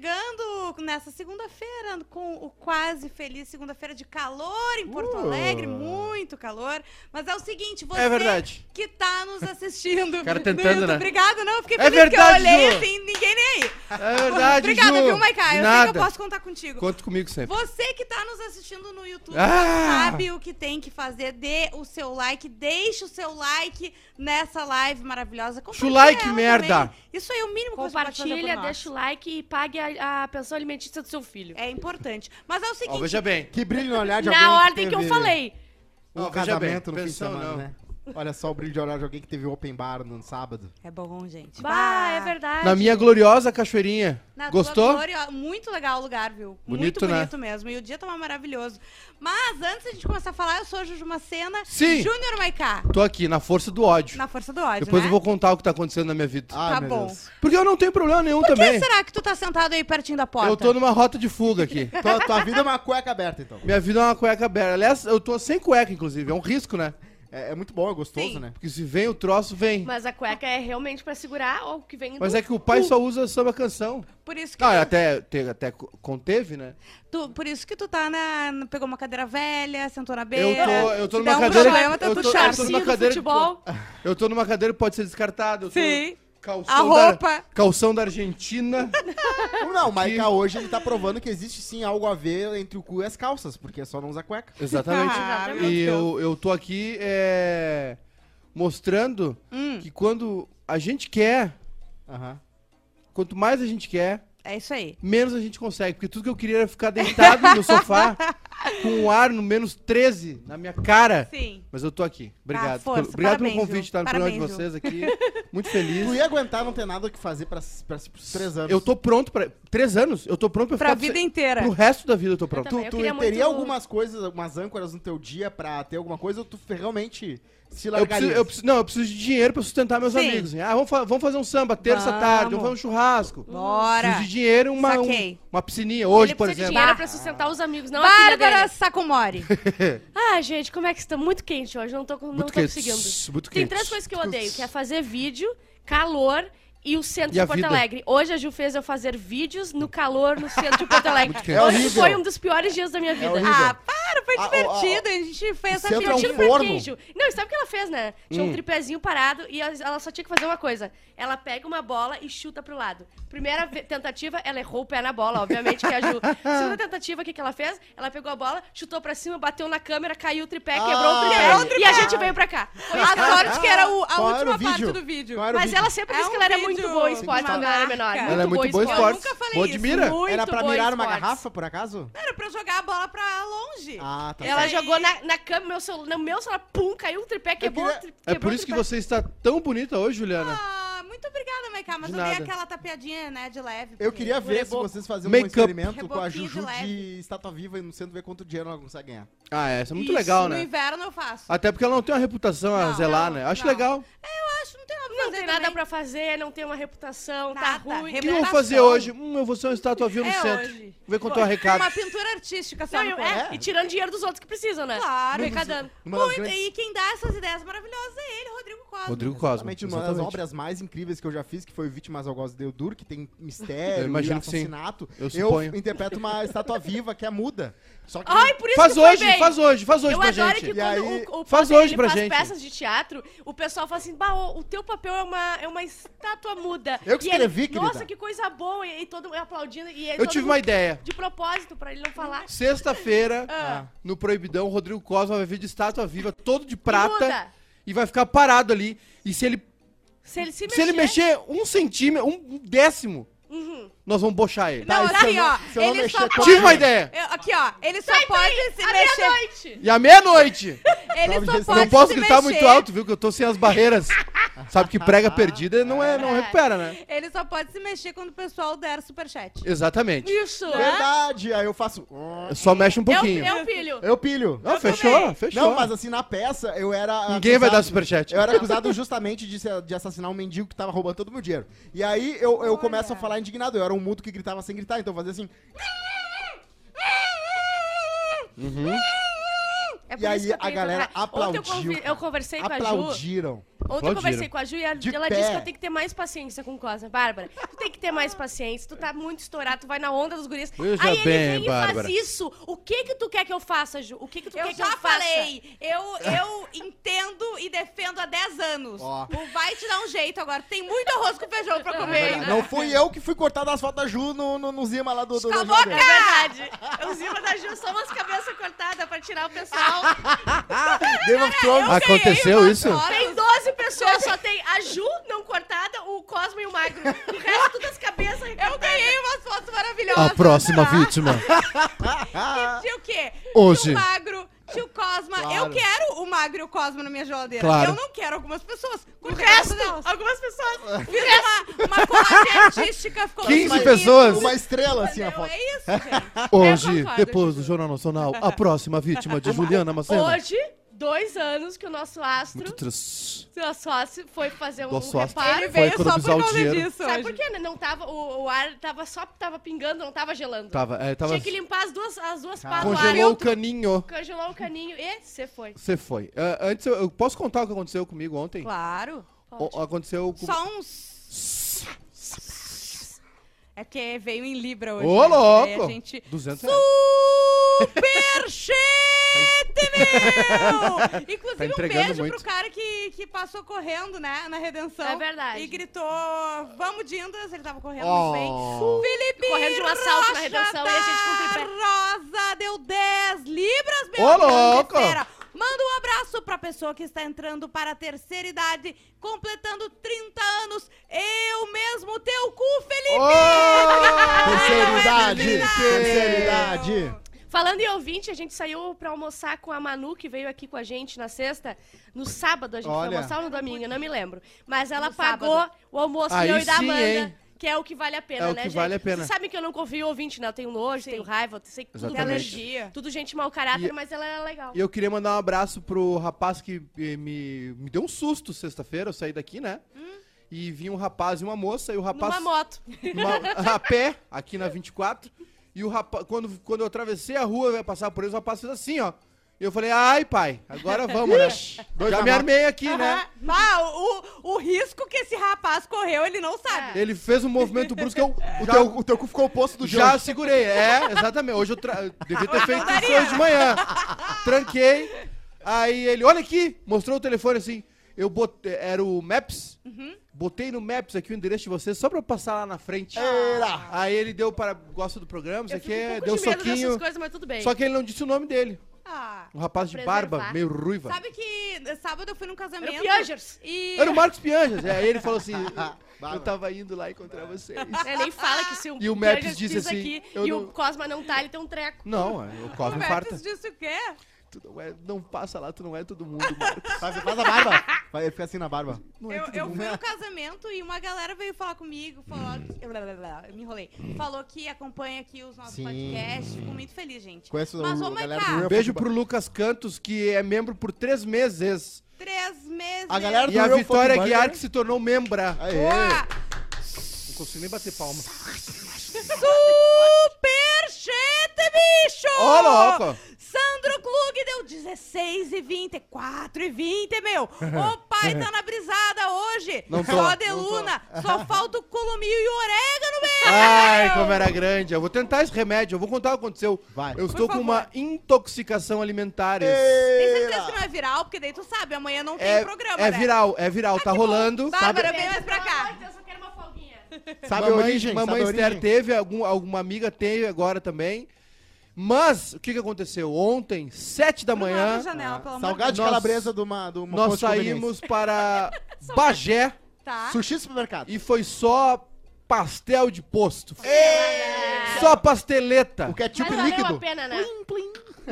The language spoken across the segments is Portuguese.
chegando nessa segunda-feira com o quase feliz segunda-feira de calor em Porto Uh. Alegre, muito calor. Mas é o seguinte, você É verdade. que tá nos assistindo. cara tentando, né? Obrigada, não, eu fiquei É feliz verdade, que eu olhei Ju. assim, ninguém nem aí. É verdade, Obrigada, Ju. viu, Maiká? Eu sei Nada. que eu posso contar contigo. Conta comigo sempre. Você que tá nos assistindo no YouTube Ah! sabe o que tem que fazer. Dê o seu like, deixe o seu like nessa live maravilhosa. Compartilha like, ela merda. também. Isso aí é o mínimo que você pode fazer Compartilha, deixa o like e pague a, a pensão alimentícia do seu filho. É importante. Mas é o seguinte, Ó, veja bem. Que brilho no olhar de alguém Na ordem que eu teve falei. Um Ó, veja bem, casamento no fim de pensão semana, não. né? Olha só o brilho de olhar de alguém que teve open bar no sábado. é bom, gente. Bah, é verdade. Na minha gloriosa cachoeirinha. Na Gostou? glória, muito legal o lugar, viu? Bonito, muito né? bonito mesmo. E o dia tava maravilhoso. Mas antes de a gente começar a falar, eu sou a Juju Macena. Sim. Júnior Maiká. Tô aqui, na força do ódio. Na força do ódio, Depois né? eu vou contar o que tá acontecendo na minha vida. Ai, Tá meu bom. Deus. Porque eu não tenho problema nenhum Por que também. será que tu tá sentado aí pertinho da porta? Eu tô numa rota de fuga aqui. Tua, tua vida é uma cueca aberta, então. Minha vida é uma cueca aberta. Aliás, eu tô sem cueca, inclusive. É um risco, né? É, é muito bom, é gostoso, Sim. né? Porque se vem o troço, vem. Mas a cueca é realmente pra segurar ou que vem Mas do... é que o pai só usa samba canção. Por isso que Ah, tu, até, te- até co- conteve, né? tu- por isso que tu tá na, pegou uma cadeira velha, sentou na Eu beira. tô, eu tô numa um cadeira. problema, tá eu, tô, eu tô numa do cadeira. futebol. Eu tô numa cadeira que pode ser descartada. Eu tô Sim. Calção A da- roupa. calção da Argentina. Não, o Maiká hoje ele tá provando que existe sim algo a ver entre o cu e as calças, porque é só não usar cueca. Exatamente. Ah, e eu, eu tô aqui é, mostrando Hum, que quando a gente quer, Aham. quanto mais a gente quer, é isso aí. menos a gente consegue. Porque tudo que eu queria era ficar deitado no sofá com um ar no menos 13 na minha cara. Sim. Mas eu tô aqui. Obrigado. Ah, força, Obrigado parabéns, pelo convite estar no programa de Parabéns, vocês aqui. Muito feliz. Tu ia aguentar não ter nada o que fazer pra, pra, pros três anos. Eu tô pronto pra. Três anos? Eu tô pronto pra Pra ficar. vida inteira. Pro resto da vida eu tô pronto. também. Tu, Eu tu teria muito- algumas coisas, algumas âncoras no teu dia pra ter alguma coisa ou tu realmente se Eu largaria? preciso, eu preciso- não, eu preciso de dinheiro pra sustentar meus Sim. amigos. Ah, vamos, fa- vamos fazer um samba terça Vamos. tarde, vamos fazer um churrasco. Bora. Preciso de dinheiro, uma, um- uma piscininha. Hoje, Ele por precisa de exemplo. dinheiro Bah. pra sustentar os amigos, não a filha Bárbara. Sacomori. Ah, gente, como é que está? Muito quente hoje, não tô, não Muito tô quente, conseguindo. muito Tem quente. três coisas que eu odeio, que é fazer vídeo, calor e o centro E de a Porto vida. Alegre. Hoje a Ju fez eu fazer vídeos no calor no centro de Porto Alegre. É Hoje horrível. foi um dos piores dias da minha vida. horrível. ah, para, foi Ah, divertido. a gente fez essa centro é um pra forno. queijo. Não, sabe o que ela fez, né? Tinha Hum. um tripézinho parado e ela só tinha que fazer uma coisa. Ela pega uma bola e chuta pro lado. Primeira tentativa, ela errou o pé na bola, obviamente, que é a Ju. Segunda tentativa, o que, que ela fez? Ela pegou a bola, chutou pra cima, bateu na câmera, caiu o tripé, quebrou Ah, o tripé. E a gente veio pra cá. Foi que A sorte que era o- a Qual era última o parte do vídeo. Mas vídeo? ela sempre É disse que um ela era vídeo, muito boa em esporte uma quando era menor. Ela Ela é muito boa em Eu esportes. nunca falei Boa isso. de mira. Muito Era pra mirar uma esportes. garrafa, por acaso? Era pra jogar a bola pra longe. Ah, tá Ela jogou na, na cama, meu celular, no meu celular, pum, caiu o tripé, quebrou, queria- o tri- É quebrou por isso que tripé. você está tão bonita hoje, Juliana. Ah, muito obrigada, Maiká. Mas De eu dei nada. aquela tapeadinha, né, de leve. Eu porque- queria ver se Reboco. vocês faziam um Make-up. experimento com a Reboquinho de Juju de, leve. estátua viva e no centro ver quanto dinheiro ela consegue ganhar. Ah, essa é muito Isso, legal, No né? inverno eu faço. Até porque ela não tem uma reputação a Não, zelar, não, né? Acho não. legal. Eu acho, não tem nada pra Não fazer tem nada também. pra fazer, não tem uma reputação, tá Nada. ruim. O que eu vou fazer hoje? Hum, eu vou ser uma estátua viva no É centro. hoje. Ver quanto é o recado. Uma pintura artística só Não, no eu- corpo. é, e tirando dinheiro dos outros que precisam, né? Claro. Arrecadando. Uma das Muito, grandes- E quem dá essas ideias maravilhosas é ele, Rodrigo Cosmo. Rodrigo Cosmo. Exatamente, uma das obras mais incríveis que eu já fiz, que foi Vítimas ao Gozo de Eudur, que tem mistério Eu imagino e assassinato. Eu suponho. interpreto uma estátua viva que é muda. Só que Ai, por isso Faz que foi hoje, bem. faz hoje, faz hoje Eu pra adoro gente. que E quando aí- o, o Faz hoje ele pra faz gente. peças de teatro, o pessoal fala assim, bah, o, o teu papel é uma, é uma estátua muda. Eu que E ele, escrevi, querida. Nossa, que coisa boa. E, e todo mundo aplaudindo. E Eu tive uma ideia. De propósito, pra ele não falar. Sexta-feira, Ah. no Proibidão, o Rodrigo Cosma vai vir de estátua viva, todo de muda. prata, e vai ficar parado ali. E se ele, Se ele se se ele mexer um centímetro, um décimo, Uhum. Nós vamos bochar ele. Não, Tá, e se eu assim, não- ó. se eu não Ele mexer, só pode... Tive uma ideia. Eu- aqui, ó. Ele só Sai pode se à mexer. meia-noite. E à meia-noite. Ele Sabe só pode Não posso se gritar mexer. muito alto, viu? Que eu tô sem as barreiras. Sabe que prega perdida não, é, não É. recupera, né? Ele só pode se mexer quando o pessoal der superchat. Exatamente. Isso. Verdade, aí eu faço. Só mexe um É pouquinho. é o filho. Eu pilho. Não, fechou, também. fechou. Não, mas assim, na peça, eu era. Ninguém vai dar acusado- superchat. Eu era acusado justamente de, ser- de assassinar um mendigo que tava roubando todo o meu dinheiro. E aí eu, eu começo a falar indignado. Eu era um mudo que gritava sem gritar, então fazia assim. Uhum. É por E isso aí que eu a galera trocar. Ontem eu, aplaudiu, convi- eu conversei com a Ju. Aplaudiram. Ontem eu conversei com a Ju e a- ela pé. disse que eu tenho que ter mais paciência com o Cosma. Bárbara, tu tem que ter mais paciência. Tu tá muito estourado, tu vai na onda dos guris. Veja Aí ele vem e faz isso. O que que tu quer que eu faça, Ju? O que que tu Eu quer que já eu faça? falei, eu, eu entendo e defendo há 10 anos. Ó. O vai te dar um jeito agora. Tem muito arroz com feijão pra comer. Não fui eu que fui cortar das fotos da Ju no, no, no Zima lá do, do, Cala a boca! É verdade. Os Zima da Ju são umas cabeças cortadas pra tirar o pessoal. Game of Thrones. Aconteceu isso? Tem 12 pessoas, só tem a Ju não cortada, o Cosmo e o Magro. O resto tudo as cabeças Eu ganhei umas fotos maravilhosas. A próxima vítima. E Tinha o quê? Hoje. Tinha o Magro, Cosma. Claro. Eu quero o Magro e o Cosma na minha geladeira. Claro. Eu não quero algumas pessoas. O resto, algumas pessoas. Fiz uma, uma colagem artística. Ficou 15 bonito, pessoas. Uma estrela, assim, a foto. É isso, gente. Hoje, depois do Jornal Nacional, a próxima vítima de Juliana Macena. Hoje, dois anos que o nosso astro, Muito nosso astro, foi fazer um Nosso reparo. Ele Foi veio só por causa dinheiro. disso. Sabe hoje. por quê? Não tava, o, o ar tava só tava pingando, não tava gelando. Tava, é, tava Tinha que limpar as duas, as duas do ar. congelou o caninho. Congelou o caninho e você foi. Você foi. Ah, antes, eu, eu posso contar o que aconteceu comigo ontem? Claro. O- aconteceu com... Só uns... É porque veio em Libra hoje. Ô, né? louco! Gente... 200 reais. Superchete, meu! Inclusive, Tá um entregando beijo muito. pro cara que, que passou correndo, né, na redenção. É verdade. E gritou, vamos, Dindas, ele tava correndo Oh. muito bem. Felipe Correndo de um assalto na Rocha redenção e a gente com o tripé. Rosa deu 10 libras, meu Ô, amigo louco! Manda um abraço pra pessoa que está entrando para a terceira idade, completando 30 anos. Eu mesmo, teu cu, Felipe! Terceira idade. Felipe! Terceira idade. Falando em ouvinte, a gente saiu pra almoçar com a Manu, que veio aqui com a gente na sexta. No sábado a gente Olha. foi almoçar ou no domingo, eu não me lembro. Mas ela No pagou sábado. o almoço Aí eu e da sim, Amanda. hein? Que é o que vale a pena, É o né, que gente? vale a pena. Vocês sabem que eu não confio em ouvinte, né? Eu tenho nojo, Sim. tenho raiva, eu sei que tudo. Alergia. Tudo gente mau caráter, E- mas ela é legal. E eu queria mandar um abraço pro rapaz que me, me deu um susto sexta-feira. Eu saí daqui, né? E vinha um rapaz e uma moça. E o rapaz. Numa moto. numa- a pé, aqui na 24. E o rapaz, quando, quando eu atravessei a rua, eu ia passar por eles, o rapaz fez assim, ó. E eu falei, ai, pai, agora vamos, né? Dois Já me armei aqui, né? Ah, o, o risco que esse rapaz correu, ele não sabe. Ele fez um movimento brusco, eu O, já, teu, o teu cu ficou o posto do já Jorge. segurei. É, exatamente. Hoje eu, tra... eu devia ter feito isso hoje de manhã. Tranquei. Aí ele, olha aqui, mostrou o telefone assim. Eu botei, era o Maps. Botei no Maps aqui o endereço de vocês só pra eu passar lá na frente. Era. Aí ele deu para. Gosta do programa, isso aqui um é. Deu de soquinho. dessas coisas, mas tudo bem. Só que ele não disse o nome dele. Ah, Um rapaz de Preservar. barba, meio ruiva. sabe que sábado eu fui num casamento. Era o Piangers. E... Era o Marcos Pianjas. É, Aí ele falou assim: eu tava indo lá encontrar vocês. É, nem fala que se o E o Maps Piangers disse assim, aqui eu e não- o Cosma não tá, ele tem um treco. Não, é, o O Cosmo infarta. Maps disse o quê? Tu não, é, não passa lá, tu não é todo mundo, Marcos. Faz, faz a barba. Vai, Ele fica assim na barba. Não é Eu, todo eu mundo. fui no casamento e uma galera veio falar comigo, falou que... blá, blá, blá, eu me enrolei. Falou que acompanha aqui os nossos Sim. podcasts. Fico muito feliz, gente. Conheço Mas, o, a galera do Real Beijo pro Lucas Cantos, que é membro por três meses. Três meses. A galera E a Vitória. Guiar, que se tornou membra. Aê. Boa! Não consigo nem bater palma. Superchete, bicho! Ô, louco! Sandro Klug deu 16 e 20, 4 e 20, meu. O pai tá na brisada hoje. Não tô, Só de não tô. luna. Só falta o colomio e o orégano, meu. Ai, como era grande. Eu vou tentar esse remédio. Eu vou contar o que aconteceu. Vai. Eu estou com favor. uma intoxicação alimentar. Tem certeza que não é viral? Porque daí tu sabe, amanhã não tem É, programa, é né? viral, é viral. Tá rolando. Bárbara, vem mais pra cá. eu quero uma folguinha. Sabe a mamãe, origem? mamãe sabe a Esther origem? teve, algum, alguma amiga teve agora também. Mas, o que, que aconteceu? Ontem, sete da manhã, janela, pelo amor de Salgado de Nós- calabresa de uma, de uma nós posto de conveniência. saímos para Bagé. Tá. Sushi supermercado. e foi só pastel de posto. Só pasteleta. O ketchup Mas valeu líquido. a pena, né?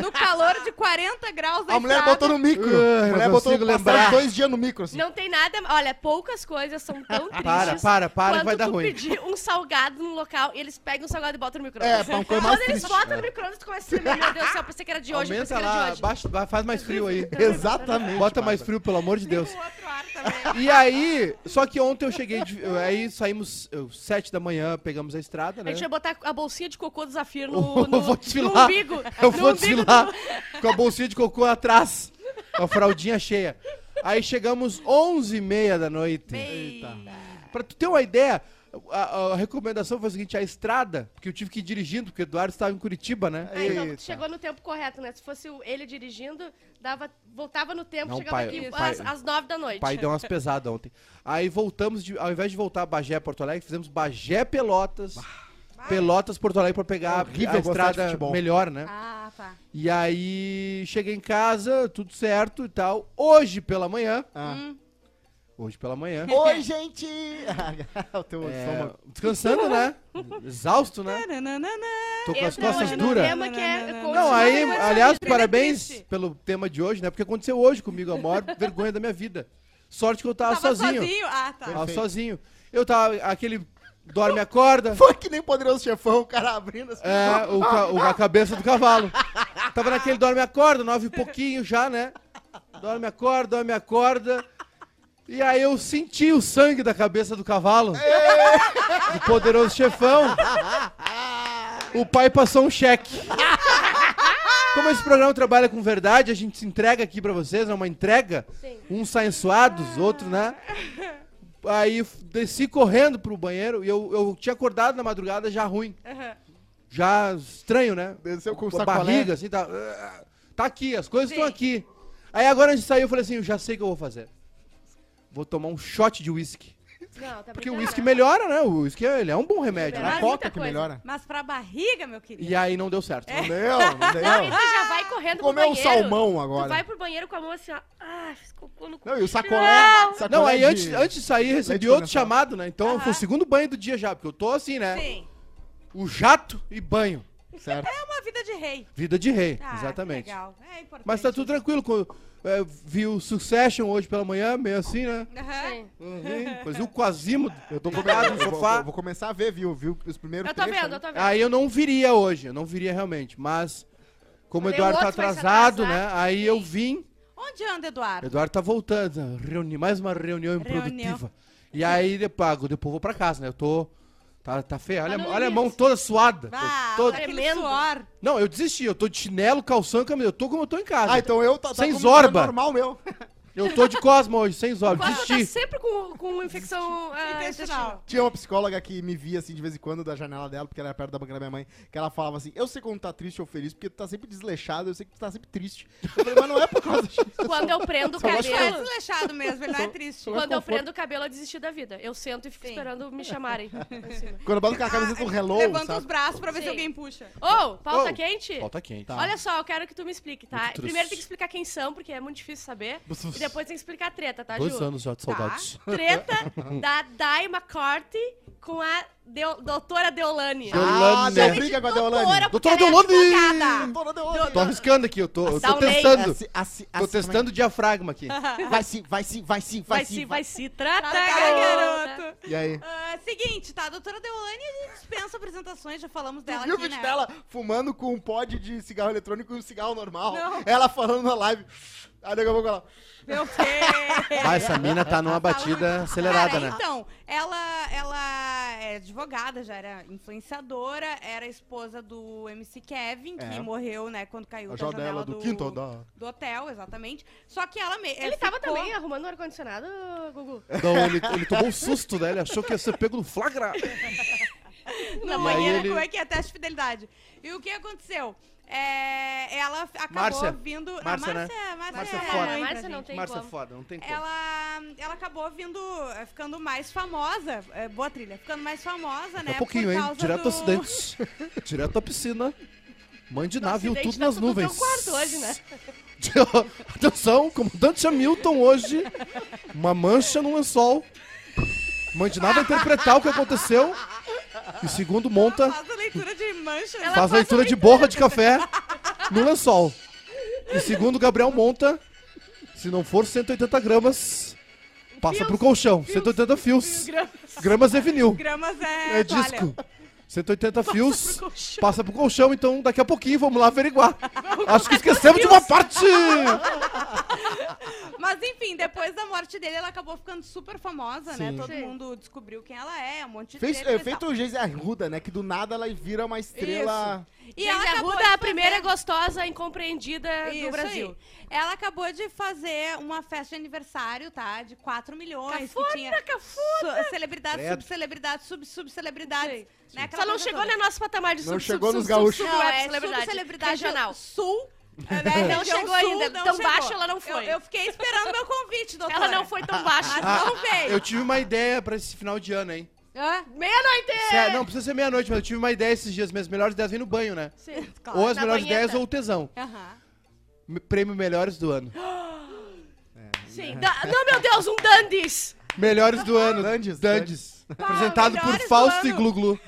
No calor de 40 graus da A mulher estrada. botou no micro. Ah, a mulher botou consigo lembrar. dois dias no micro, assim. Não tem nada. Olha, poucas coisas são tão tristes. Para, para, para, que quando vai dar tu ruim. pedir um salgado num local e eles pegam o salgado e botam no micro-ondas. É, pra uma coisa mais Quando eles triste. botam no micro-ondas, tu começa a tremer. Meu Deus do céu, pensei que era de hoje, pensei Aumenta que era de lá, hoje. baixa, vai- faz mais frio aí. Exatamente. Bota mais Bárbara. frio, pelo amor de Deus. O outro ar também. E aí, só que ontem eu cheguei, de- eu- aí saímos eu, sete da manhã, pegamos a estrada, A né? gente vai botar a bolsinha de cocô do Zafir no, Eu no, vou no desfilar. umbigo. Eu no vou umbigo com a bolsinha de cocô atrás, com a fraldinha cheia. Aí chegamos onze e meia da noite. Eita. Pra tu ter uma ideia, a, a recomendação foi a seguinte, a estrada, porque eu tive que ir dirigindo, porque o Eduardo estava em Curitiba, né? Ah, então Eita. chegou no tempo correto, né? Se fosse ele dirigindo, dava, voltava no tempo, Não, chegava pai, aqui pai- às, às nove da noite. O pai deu umas pesadas ontem. Aí voltamos, de- ao invés de voltar a Bagé, Porto Alegre, fizemos Bagé, Pelotas, Pelotas, Porto Alegre pra pegar É horrível a gostar de estrada futebol. melhor, né? Ah, tá. E aí cheguei em casa, tudo certo e tal. Hoje pela manhã, Ah. Hum. hoje pela manhã, Oi, gente! o teu é, estômago. descansando, né? Exausto, né? Tô com as Entra costas hoje no duras. tema que é Não, aí, aliás, trilha parabéns triste. pelo tema de hoje, né? Porque aconteceu hoje comigo, a maior vergonha da minha vida. Sorte que eu tava, Tava sozinho. Ah, tá. Tava Perfeito. sozinho. Eu tava, aquele dorme acorda, Foi que nem poderoso chefão, o cara abrindo assim. é, o, ca- o- a cabeça do cavalo. Tava naquele dorme acorda, nove e pouquinho já, né? Dorme acorda, dorme acorda. E aí eu senti o sangue da cabeça do cavalo. Do poderoso chefão. O pai passou um cheque. Como esse programa trabalha com verdade, a gente se entrega aqui pra vocês, é uma entrega. Sim. Uns saem suados, outros, né? Aí desci correndo pro banheiro e eu, eu tinha acordado na madrugada já ruim. Aham. Já estranho, né? Desceu com o a barriga, assim, tá. Tá aqui, as coisas estão aqui. Aí agora a gente saiu, eu falei assim, eu já sei o que eu vou fazer. Vou tomar um shot de uísque. Não, tá Porque o uísque né? melhora, né? O uísque ele é um bom remédio, Melhora né? A muita coca que coisa. melhora. Mas pra barriga, meu querido. E aí não deu certo. Não deu, não Não, e deu. tu já vai correndo pro Comeu um banheiro. salmão Tu agora. vai pro banheiro com a mão assim, ó. Ah, fiz cocô no cu. Não, e o sacolé. sacolé Não, aí de- antes, antes de sair, recebi leite outro condensado. chamado, né? Então foi o segundo banho do dia já, porque eu tô assim, né? Sim. O jato e banho. Certo. É uma vida de rei. Vida de rei, Ah, exatamente. legal. É importante. Mas tá tudo tranquilo. co- é, vi o Succession hoje pela manhã, meio assim, né? Sim. Uhum. Depois vi o Quasimodo. Eu tô comendo no eu vou, sofá. eu vou começar a ver, viu? Viu os primeiros Eu tô trechos vendo, eu tô vendo. Aí eu não viria hoje, eu não viria realmente. Mas, como o Eduardo tá atrasado, atrasar. né? Aí eu vim. Onde anda, Eduardo? Eduardo tá voltando. Reuni, mais uma reunião Reunião. improdutiva. E aí depois, depois eu vou pra casa, né? Eu tô. Tá, tá feio. Olha, no olha a mão toda suada. Ah, aquele Tremendo. suor. Não, eu desisti. Eu tô de chinelo, calção e camisa. Eu tô como eu tô em casa. Ah, então eu tá, tá Sem como zorba. normal meu. Eu tô de Cosmo hoje, sem zóio. Tá Desisti. sempre com, com infecção ah, Intestinal. Tinha uma psicóloga que me via assim de vez em quando da janela dela, porque ela era perto da banca da minha mãe, que ela falava assim: Eu sei quando tá triste ou feliz, porque tu tá sempre desleixado, eu sei que tu tá sempre triste. Eu falei, mas não é por causa disso. Quando eu prendo o Só gosto Ele é cabelo. desleixado mesmo, ele não é triste. Quando eu conforto. prendo o cabelo, eu desisti da vida. Eu sento e fico Sim. esperando me chamarem. assim. Quando eu boto com a camiseta do Hello, Levanta os braços pra ver se Sim. alguém puxa. Ô, pauta Ô, quente? Falta quente. Tá. Olha só, eu quero que tu me explique, tá? Muito. Primeiro tem que explicar quem são, porque é muito difícil saber. E depois tem que explicar a treta, tá, Dois Ju? anos já de saudades. Treta da Dai McCarthy com a Deo- doutora Deolane. Deu- Ah, Deolane. deu briga com a Deolane. Doutora, é Deolane! Doutora Deolane. Tô arriscando aqui, eu tô, eu tô testando. Assim, assim, Tô assim, testando o diafragma aqui. Vai sim, vai sim, vai sim, vai, Vai sim. se, vai se tratar, Tá, garota. garoto. E aí? Ah, seguinte, tá? A doutora Deolane dispensa apresentações, já falamos dela viu o aqui, vídeo né? dela fumando com um pod de cigarro eletrônico e um cigarro normal? Não. Ela falando na live. Aí daqui a pouco ela. Meu Deus! Ah, essa mina tá numa batida acelerada, Cara, né? Então, ela, ela é advogada, já era influenciadora, era esposa do MC Kevin, que É. morreu, né, quando caiu A da janela janela do do, quinto andar. do hotel, exatamente. Só que ela... Me, Ele tava ficou- também arrumando o ar-condicionado, Gugu? Não, ele, ele tomou um susto, né? Ele achou que ia ser pego no flagra. Na E manhã, ele- como é que é teste de fidelidade. E o que aconteceu? É, ela acabou Márcia. vindo... a Márcia, né? Márcia, Márcia, Márcia é foda. mãe pra Márcia não tem Márcia é como. foda, não tem como. Ela, ela acabou vindo, eh, ficando mais famosa, é, boa trilha, ficando mais famosa, né? A pouquinho, por hein? Direto do... acidentes. Direto da piscina. Mãe de nave, viu Acidente tudo tá nas tudo nuvens. quarto hoje, né? Atenção, comandante Hamilton hoje. Uma mancha no lençol. Mãe de nave vai interpretar o que aconteceu. E segundo monta, Faz a leitura de mancha. Ela faz a leitura de borra de café no lençol. E segundo Gabriel monta, se não for 180 gramas, passa Fios. pro colchão. 180 fios. Gramas é vinil. Gramas é, É disco. 180 fios, pro passa pro colchão, então daqui a pouquinho vamos lá averiguar. Acho que esquecemos de uma parte! Mas enfim, depois da morte dele, ela acabou ficando super famosa, né? Sim. Todo Sim. mundo descobriu quem ela é, um monte de Fez, é, feito o Geise Arruda, né? Que do nada ela vira uma estrela. E E ela a acabou Ruda, de a primeira gostosa incompreendida Isso do Brasil. aí. Ela acabou de fazer uma festa de aniversário, tá? De 4 milhões. Cafona, que tinha cafona. celebridade, Credo. subcelebridade, sub-subcelebridades. Sim. Né? Aquela Só não coisa chegou toda. no nosso patamar de Não sub, chegou sub, nos sub, gaúchos. Não, é celebridade subcelebridade regional. sul. né, Não chegou ainda, não tão chegou. baixo ela não foi. Eu, eu fiquei esperando meu convite, doutora. Ela não foi tão baixa. Mas não veio. Eu tive uma ideia pra esse final de ano, hein? Meia-noite! Sé- Não, precisa ser meia-noite, mas eu tive uma ideia esses dias. Minhas melhores ideias vêm no banho, né? Sim. Claro. Ou as na melhores banheta. ideias ou o tesão. Aham. M- Prêmio Melhores do Ano. Sim. Da- Não, meu Deus, um Dandies! Melhores do ano. Dandes, Dandes. Apresentado por melhores do Fausto e ano. Gluglu.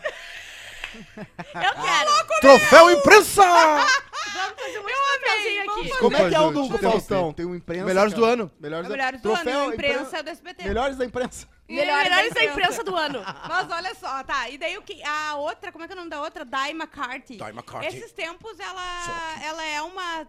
Eu quero! Troféu Imprensa! Vamos fazer um troféuzinho vamos aqui. Como é que é o do. Faustão? Tem o imprensa. Melhores do cara. ano. Melhores, Melhores do Troféu ano, impren- imprensa é do SBT. Melhores da imprensa. Melhores, Melhores da imprensa do ano. Mas olha só, tá. E daí o que. A outra, como é que é o nome da outra? Di McCarthy. Di McCarthy. Esses tempos ela, ela é uma.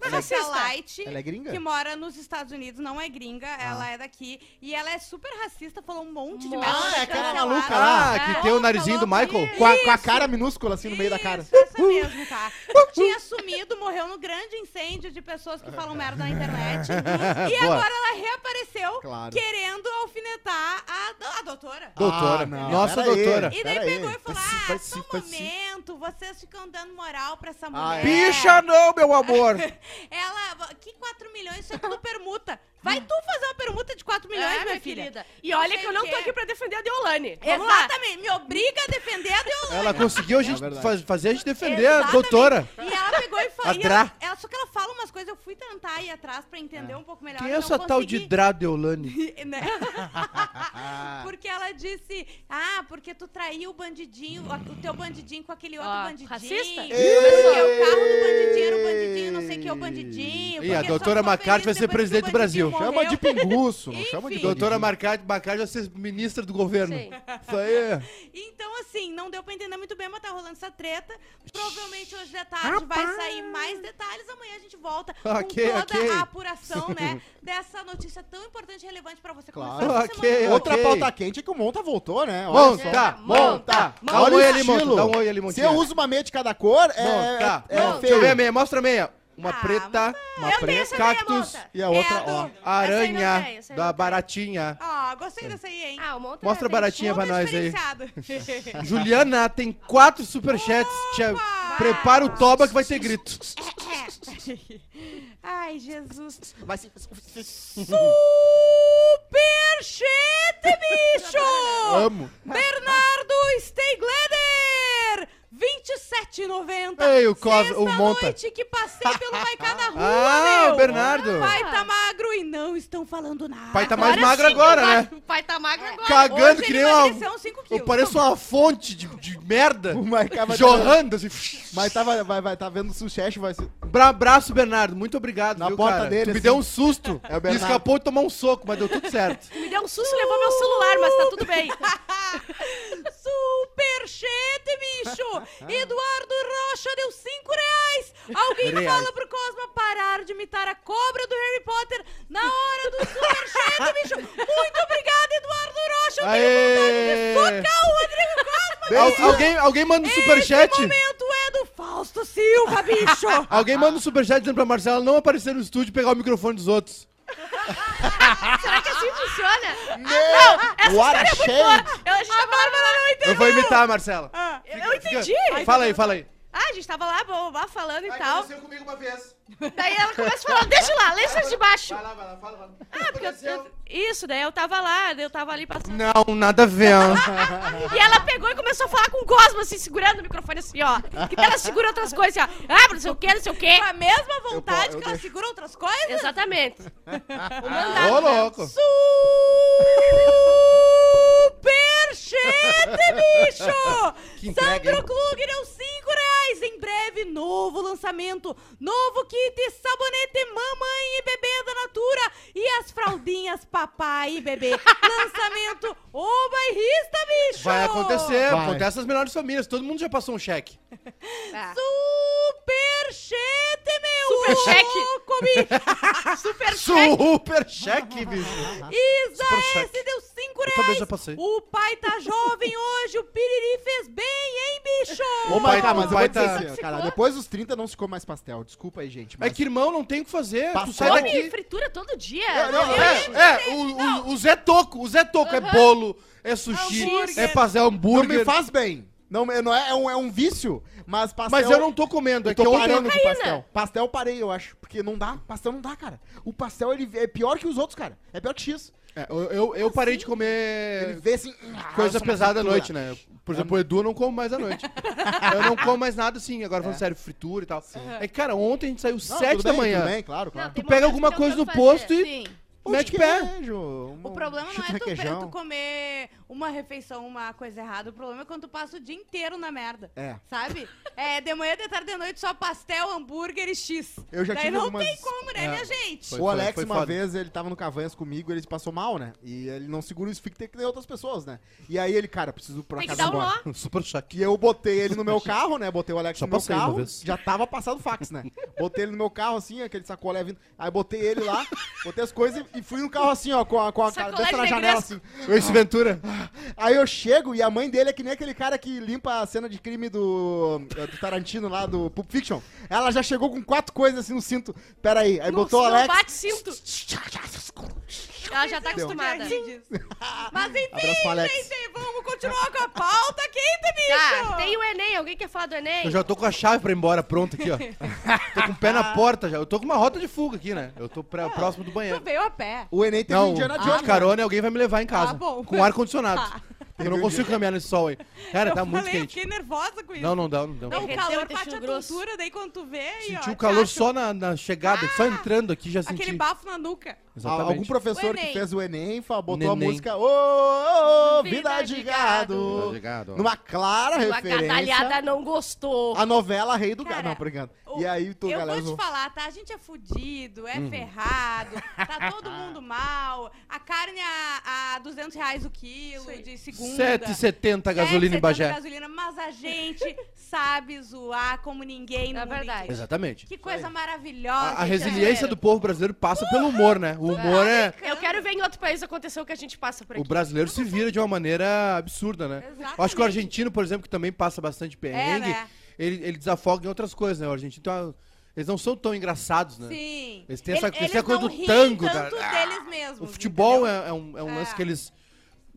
Ela é socialite Ela é gringa? que mora nos Estados Unidos, não é gringa, ela é daqui. E ela é super racista, falou um monte de merda. Ah, é aquela maluca lá. Ah, que É. tem o narizinho do Michael. Com a, com a Isso. cara minúscula assim no meio da cara. Isso, essa mesmo, tá? Tinha sumido, morreu no grande incêndio de pessoas que falam merda na internet. e Boa. agora ela reapareceu Claro. querendo alfinetar a, a doutora. Doutora. Ah, não, Nossa pera aí. doutora. E daí Pera aí. pegou e falou: Vai Ah, vai um vai se- momento, vocês ficam dando moral pra essa Ah, mulher. é. Bicha não, meu amor. Ela, que 4 milhões? Isso é tudo permuta. Vai tu fazer uma permuta de 4 milhões, É, minha, minha filha. querida. E olha sei que eu não tô aqui pra defender a Deolane. Vamos lá. Exatamente, me obriga a defender a Deolane. Ela conseguiu a gente verdade. faz- fazer a gente defender a Exatamente. doutora. E ela pegou e A falou. Dra. Ela, só que ela fala umas coisas, eu fui tentar ir atrás pra entender um pouco melhor. Quem e é essa tal de. Dra Deolane? Né? porque ela disse, ah, porque tu traiu o bandidinho, o teu bandidinho com aquele outro Ó, bandidinho. racista? Porque o carro do bandidinho era o bandidinho, não sei o que é o bandidinho. Ih, a doutora McCarthy vai ser presidente do Brasil. Bandidinho Chama de morreu. pinguço, não chama de. Doutora. Marcade Marcade vai ser ministra do governo. Sim. Isso aí. Então, assim, não deu pra entender muito bem, mas tá rolando essa treta. Provavelmente hoje de tarde vai sair mais detalhes. Amanhã a gente volta Ok, com toda ok. a apuração, né? Dessa notícia tão importante e relevante pra você. Claro. Começou essa Ok, semana. Outra pauta quente é que o Monta voltou, né? Olha Monta, só. monta. Dá um Olha oi o ali, Monta. Dá um oi ali, Se eu uso uma meia de cada cor, é, Monta. é, é Monta. Deixa eu ver a meia. Mostra a meia. Uma Ah, preta, uma Eu tenho preta, essa cactus. E a outra, É a do- ó. Essa aí aranha essa aí da baratinha. Ah, gostei dessa aí, hein? Ah, o Mostra a baratinha pra nós aí. Juliana tem quatro superchats. Tia, Prepara o toba que vai ter grito. Ai, Jesus. Vai se... Superchat, bicho! Amo. Bernardo Steigleder! 27,90. Ei, o Cos- o Monta. noite que passei pelo Maicá da rua, Ah, meu. o Bernardo. Pai tá magro e não estão falando nada. Pai tá mais Agora magro sim, agora, né? O pai tá magro agora. Cagando Hoje que ele nem uma. emagreceu uns 5 Eu quilos. pareço uma fonte de, de merda. O Maiká vai Jorrando assim. Mas tava, vai, vai tá vendo o sucesso, vai ser... Bra abraço, Bernardo. Muito obrigado, Na viu, porta cara? dele, tu me assim. deu um susto. É o e Bernardo. escapou de tomar um soco, mas deu tudo certo. Me deu um susto e levou meu celular, mas tá tudo bem. Superchat, bicho! Eduardo Rocha deu 5 reais! Alguém Reais. fala pro Cosma parar de imitar a cobra do Harry Potter na hora do superchat, bicho! Muito obrigada, Eduardo Rocha! Eu Aê! tenho vontade de socar o Rodrigo Cosma! Al- alguém, alguém manda um Esse superchat. momento é do Fausto Silva, bicho! Alguém manda um superchat dizendo pra Marcela não aparecer no estúdio e pegar o microfone dos outros. Será que assim funciona? Não! What a shade! Eu, a gente tava lá, Eu vou imitar, Marcela. Ah, eu, eu entendi. Fala aí, fala aí. Ah, a gente tava lá, bom, lá falando e tal. comigo uma vez. Daí ela começa a falar, deixa lá, deixa de baixo. lá, vai lá, fala, fala. Ah, porque eu, eu- isso, daí eu tava lá, daí eu tava ali passando. Não, nada a ver. E ela pegou e começou a falar com o Cosmo, assim, segurando o microfone assim, ó. Que ela segura outras coisas, assim, ó. Ah, não sei o que, não sei o que. com a mesma vontade eu que ela deixo. segura outras coisas? Exatamente. O Ô, mandado. louco. Superchat, bicho! Que entrega, Sandro? Klug deu 5 reais. Em breve, novo lançamento. Novo kit sabonete mamãe e bebê da Natura. E as fraldinhas papai e bebê. Lançamento O Bairrista, bicho! Vai acontecer, Vai. acontece nas melhores famílias. Todo mundo já passou um cheque. Ah. Superchat, meu! Supercheque. louco! comi. Super cheque. Super cheque, bicho. Isa Super cheque. deu 5 Eu também reais. já passei. O pai tá jovem hoje, o piriri fez bem, hein, bicho? Ô, pai- mas, cara, mas o pai vou dizer tá- assim, ó, cara, depois dos 30 não se come mais pastel. Desculpa aí, gente. É Mas... que, irmão, não tem o que fazer. Tu Pastel. sai Come daqui. fritura todo dia. É, não, Eu- É, é, o, o, o Zé Toco, o Zé Toco é bolo, é sushi, Hambúrguer. é fazer não hambúrguer. me faz bem. Não, não é, é, um, é um vício, mas pastel... Mas eu não tô comendo, é Eu que tô ontem... parando com pastel. Pastel eu parei, eu acho. Porque não dá. Pastel não dá, cara. O pastel, ele é pior que os outros, cara. É pior que X. É, eu, eu, eu parei de Ele comer vê assim... ah, coisa eu sou uma pesada à fritura. noite, né? Por exemplo, o Edu eu não como mais à noite. eu não como mais nada assim, agora falando sério, fritura e tal. É que, cara, ontem a gente saiu Não, 7 tudo da bem, manhã. Tudo bem, claro, claro. Não, tem Tu pega momentos alguma que coisa no que posto e Sim. Mete pé. queijo, um O problema não é tu, tu comer uma refeição, uma coisa errada. O problema é quando tu passa o dia inteiro na merda. É. Sabe? É, de manhã, de tarde, de noite, só pastel, hambúrguer e X. Eu já Daí tive não algumas- tem como, né, É. minha gente? Foi- o Alex, foi uma foda. vez, ele tava no Cavanhas comigo, ele se passou mal, né? E ele não segura o esfíncter que nem outras pessoas, né? E aí ele, cara, preciso pra Tem que casa dar um. Super choque. E eu botei ele no meu carro, né? Botei o Alex Já no meu uma carro. vez. Já tava passado o fax, né? Botei ele no meu carro, assim, aquele sacolé vindo. Aí botei ele lá, botei as coisas e fui no carro assim, ó, com a, com a Sacolé cabeça de na janela, assim. Esse Ventura. Aí eu chego e a mãe dele é que nem aquele cara que limpa a cena de crime do, do Tarantino lá, do Pulp Fiction. Ela já chegou com quatro coisas assim no cinto. Pera aí. Aí botou o não Alex. bate cinto. Ela já tá acostumada. Mas enfim, gente, vamos continuar com a pauta quente, bicho! Tá, tem o Enem. Alguém quer falar do Enem? Eu já tô com a chave pra ir embora pronta aqui, ó. tô com o pé na porta já. Eu tô com uma rota de fuga aqui, né? Eu tô pra- próximo do Tu banheiro. veio a pé. O Enem teve Não, Indiana de Jones. né? carona alguém vai me levar em casa. Ah, bom. Com ar-condicionado. Tá. Eu não consigo caminhar nesse sol aí. Cara, eu tá muito falei, eu quente. fiquei nervosa com isso. Não, não dá, não dá. Não, o calor bate a tontura, daí quando tu vê e ó, Senti o calor acho só na, na chegada, só entrando aqui já senti. Aquele bafo na nuca. Exatamente. Algum professor que fez o Enem botou a Neném. música Ô, ô, ô, Vida Vida de de Gado. Gado. Numa clara A referência gadalhada não gostou. a novela Rei do Cara, Gado. Não, obrigado. o- E aí, tu, eu galera... vou te falar, tá? A gente é fudido, é Uhum. ferrado, tá todo mundo mal. A carne a, a 200 reais o quilo, de segunda. 7,70 gasolina em 7,70 Bagé. gasolina, mas a gente sabe zoar como ninguém no É verdade. Exatamente. Que coisa maravilhosa. A, a resiliência do povo brasileiro passa pelo humor, né? O humor é. Eu quero ver em outro país acontecer o que a gente passa por O aqui. brasileiro se vira de uma maneira absurda, né? Exatamente. Eu acho que o argentino, por exemplo, que também passa bastante perrengue, né? ele, ele desafoga em outras coisas, né? O argentino, então, eles não são tão engraçados, né? Sim. Eles têm essa- Ele- eles têm a coisa não do riem tango, tanto da- deles mesmos. O futebol entendeu? é, é um, é um É. lance que eles. eles É. exar- exar-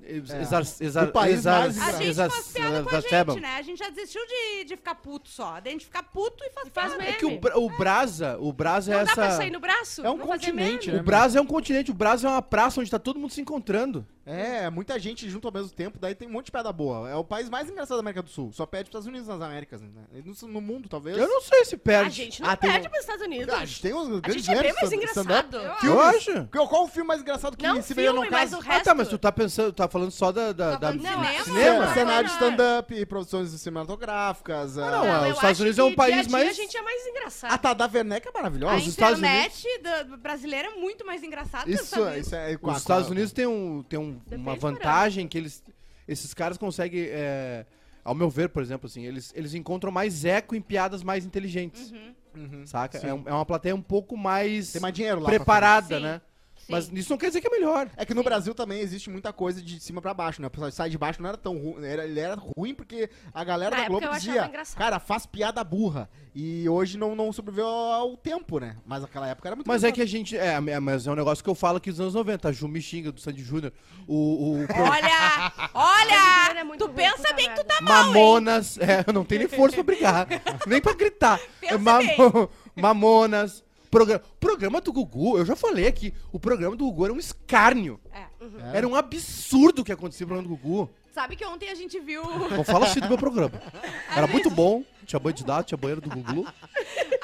O país exar- mais A gente exar- faz piada com a exacerbam. gente, né? A gente já desistiu de, de ficar puto só. A gente fica puto e faz, E faz piada. É que o, Bra- o Brasa, o Brasa é Não dá pra essa. sair no braço? É um Não fazer continente, meme? né? O Brasa é um continente, o Brasa é uma praça onde tá todo mundo se encontrando. É, muita gente junto ao mesmo tempo, daí tem um monte de piada boa. É o país mais engraçado da América do Sul. Só pede pros Estados Unidos nas Américas, né? E No, no mundo, talvez. Eu não sei se A perde. gente não Ah, tem perde um- pros Estados Unidos. Ah, a gente tem uns A grandes gente é bem mais grandes stand-up. engraçado. Eu acho. Qual, qual o filme mais engraçado que Não se veio no filme, mas caso? o Ah, resto. tá, mas tu tá pensando, tá falando só da. da, Tá da- falando de Não, cinema? é Cinema? Não, cenário de não, não. stand-up, produções cinematográficas. Ah, ah, não, Não, é, eu os Estados acho Unidos é um que país dia a dia mais- a gente é mais engraçado. A Tadá Werneck é A maravilhosa. Os Estados internet da- brasileira é muito mais engraçada que os Isso, Estados Unidos. isso é. Os Estados Unidos têm, um, têm um- uma vantagem que eles. Esses caras conseguem. é, ao meu ver, por exemplo, assim, eles, eles encontram mais eco em piadas mais inteligentes. Uhum. Saca? Sim. É, um- é uma plateia um pouco mais Tem mais dinheiro lá. preparada, Sim. né? Sim. Mas isso não quer dizer que é melhor. É que no Brasil também existe muita coisa de cima pra baixo, né? O pessoal sai de baixo não era tão ruim. Era, ele era ruim porque a galera Na da Globo dizia, cara, faz piada burra. E hoje não, não sobreviveu ao tempo, né? Mas naquela época era muito Mas é que a gente. É, é, mas é um negócio que eu falo aqui dos anos 90. A Ju me xinga do Sandy Júnior. O. o Olha! Olha! é tu ruim, pensa bem que tu tá mal, hein? Mamonas. É, eu não tenho nem força pra brigar. nem pra gritar. Pensa É, Mamo- bem. Mamonas. Programa, programa do Gugu, eu já falei aqui. O programa do Gugu era um escárnio. É. É. Era um absurdo o que acontecia no programa do Gugu. Sabe que ontem a gente viu... Não fala assim do meu programa. Era muito bom. Tinha banho de dados, tinha banheiro do Gugu.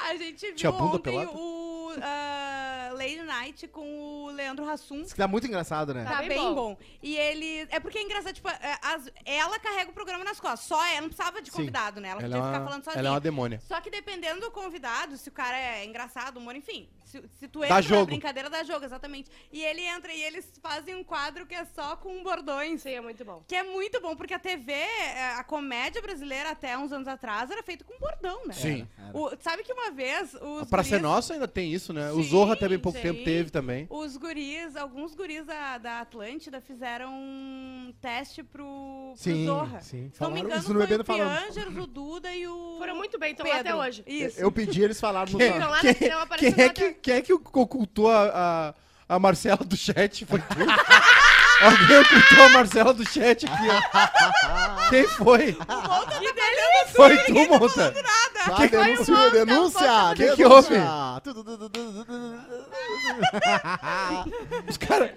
A gente viu Tinha bunda ontem pelada? o ah, Lady Night com o Leandro Hassum. Isso que tá muito engraçado, né? Tá, bem bem, bom. bom. E ele. É porque é engraçado, tipo, é, as- ela carrega o programa nas costas. Só ela, não precisava de Sim. convidado, né? Ela, Ela é, podia ficar uma, falando sozinha. ela é uma demônia. Só que dependendo do convidado, se o cara é engraçado, humor, enfim. Se, se tu entra na jogo. brincadeira, dá jogo, exatamente. E ele entra e eles fazem um quadro que é só com bordões. Sim, é muito bom. Que é muito bom, porque a TV, é, a comédia brasileira até uns anos atrás era feita com bordão, né? Sim. O- sabe que uma vez os A Praça é guris- Nossa ainda tem isso, né? o Sim, Zorra também pouco sim. tempo teve também. Os guris, alguns guris da, da Atlântida fizeram um teste pro, pro Sim, Zorra. sim. Se não me engano, isso foi o falando. Piangers, o Duda e o Foram muito bem, estão até hoje. Isso. Eu pedi, eles falaram no Quem- Estão lá, Quem- na, Quem aparecendo é, lá que, até- quem é que ocultou a, a, a Marcela do chat? Foi tu? Alguém ocultou a Marcela do chat aqui, ó. Quem foi? Que delícia! Foi tu, Monta? Vai, denúncia, Monta, denúncia, Monta, Que que houve? Os caras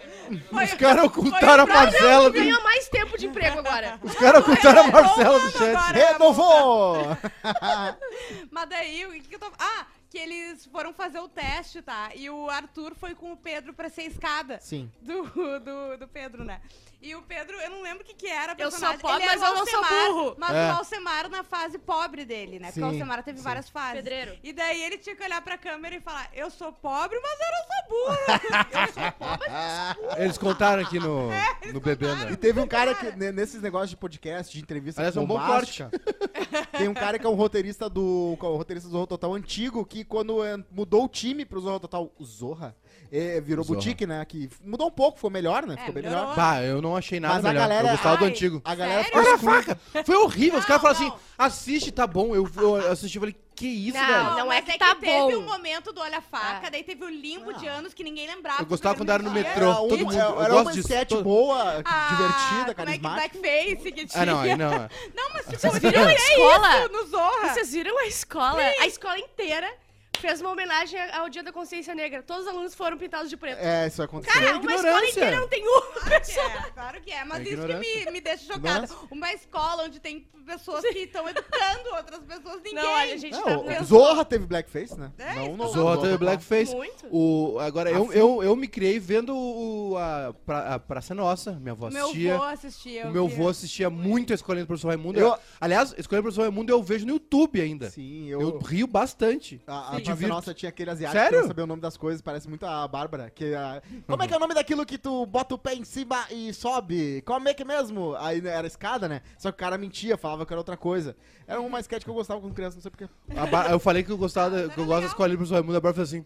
os cara ocultaram a foi o próprio Marcela do... Ganhou mais tempo de emprego agora. Os caras ocultaram a Marcela do o chat. Renovou! Mas daí, o que, que eu tô. Ah, que eles foram fazer o teste, tá? E o Arthur foi com o Pedro pra ser escada. Sim. Do, do, do Pedro, né? E o Pedro, eu não lembro o que, que era. Eu sou pobre, Ele era mas o eu não sou burro. Mas É. o Alcemar na fase pobre dele, né? Porque Sim, o Alcemar teve sim. várias fases. Pedreiro. E daí ele tinha que olhar pra câmera e falar: Eu sou pobre, mas eu não sou burro. eu sou pobre, mas eu sou burro. Eles contaram aqui no, no bebê, E né? teve um cara que, ne- nesses negócios de podcast, de entrevista Aliás, é um bom bombástica, Tem um cara que é um roteirista do. é roteirista do Zorro Total antigo, que quando é, mudou o time pro Zorro Total, o Zorra, é, virou Zorra. boutique, né? Que mudou um pouco, ficou melhor, né? É, Ficou bem melhorou. melhor. Bah, eu não achei nada Mas a melhor. galera- eu gostava do Ai, antigo. A galera Sério? ficou Olha a faca! Foi horrível. Os Não, caras falaram assim: assiste, tá bom. Eu, eu assisti e falei: que isso, Não, velho? não é mas que tá teve bom. um momento do Olha a Faca, Ah. daí teve o limbo de anos que ninguém lembrava. Eu gostava quando era no metrô. Era, um- todo mundo- eu era gosto uma disso. sketch Todo- boa, Ah, divertida, como é que carismática. blackface que tinha. Ah, não, aí não. é. Não, mas tipo, Vocês viram a escola? isso no Zorra. Vocês viram a escola? A escola inteira fez uma homenagem ao Dia da Consciência Negra. Todos os alunos foram pintados de preto. É, isso aconteceu. Cara, é uma escola inteira não tem uma Claro que pessoa. é, claro que é. Mas É isso que me, me deixa chocada. Ignorância. Uma escola onde tem pessoas que estão educando outras pessoas, ninguém. Não, olha, a gente Não, tá o. Zorra teve blackface, né? É, não, não, Zorra teve Total. blackface. Muito. O, agora, eu, eu, eu me criei vendo o, a, pra, a Praça é Nossa. Minha avó Meu assistia. avô assistia. o eu meu avô assistia muito a Escolinha do Professor Raimundo. Eu- aliás, a Escolinha do Professor Raimundo eu vejo no YouTube ainda. Sim, Eu, eu... rio bastante. A, a divirto. nossa tinha aquele asiático Sério? que não sabia o nome das coisas, parece muito a Bárbara. Que a- Como é que é o nome daquilo que tu bota o pé em cima e sobe? Como é que é mesmo? Aí era escada, né? Só que o cara mentia, falava que era outra coisa. Era uma sketch que eu gostava quando criança, não sei porquê. Eu falei que eu gostava, que eu gosto da legal. Escolinha do Professor Raimundo. A Bárbara falou assim: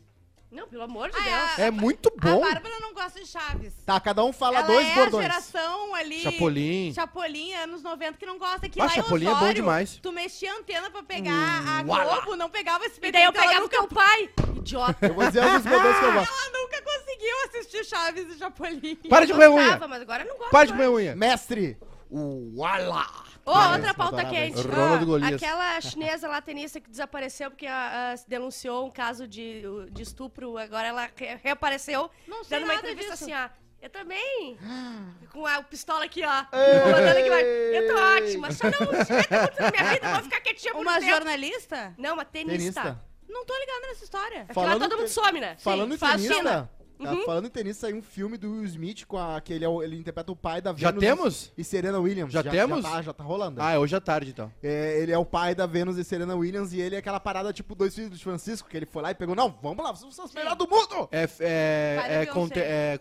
Não, pelo amor de Ah, Deus. é. é muito A bom. Bárbara não gosta de Chaves. Tá, cada um fala Ela dois é bordões. a geração ali... Chapolin. Chapolin, anos 90, que não gosta. Que Ah, lá em Chapolin é bom Osório, demais. Tu mexia a antena pra pegar a uala. Globo, não pegava esse E daí eu pegava o teu pai. Idiota. Eu vou dizer alguns bordões que eu gosto. Ela nunca conseguiu assistir Chaves e Chapolin. Para de comer unha. Gostava, mas agora não gosto. Para de mais. comer unha. Mestre, o Wala. Ô, Ah, outra pauta quente. Ah. Aquela chinesa lá tenista que desapareceu porque ah, ah, denunciou um caso de, de estupro. Agora ela re- reapareceu Não sei dando uma entrevista disso. assim, ó. Eu também. Com a pistola aqui, ó. Aqui, vai. Eu tô ótima. Só não se meta muito na minha vida, eu vou ficar quietinha por Uma um tempo. jornalista? Não, uma tenista. Tenista. Não tô ligada nessa história. É que lá Falando todo mundo some, né? Falando em faz tenista, China. Uhum. falando em tenista, saiu um filme do Will Smith com a, que ele, é o- ele interpreta o pai da Já Venus temos? e Serena Williams. Já temos? Já tá, já tá rolando. Ah, é hoje à tarde, então. É, ele é o pai da Venus e Serena Williams e ele é aquela parada tipo dois filhos de Francisco, que ele foi lá e pegou, não, vamos lá, vocês são os melhores do mundo! É, é, é, é,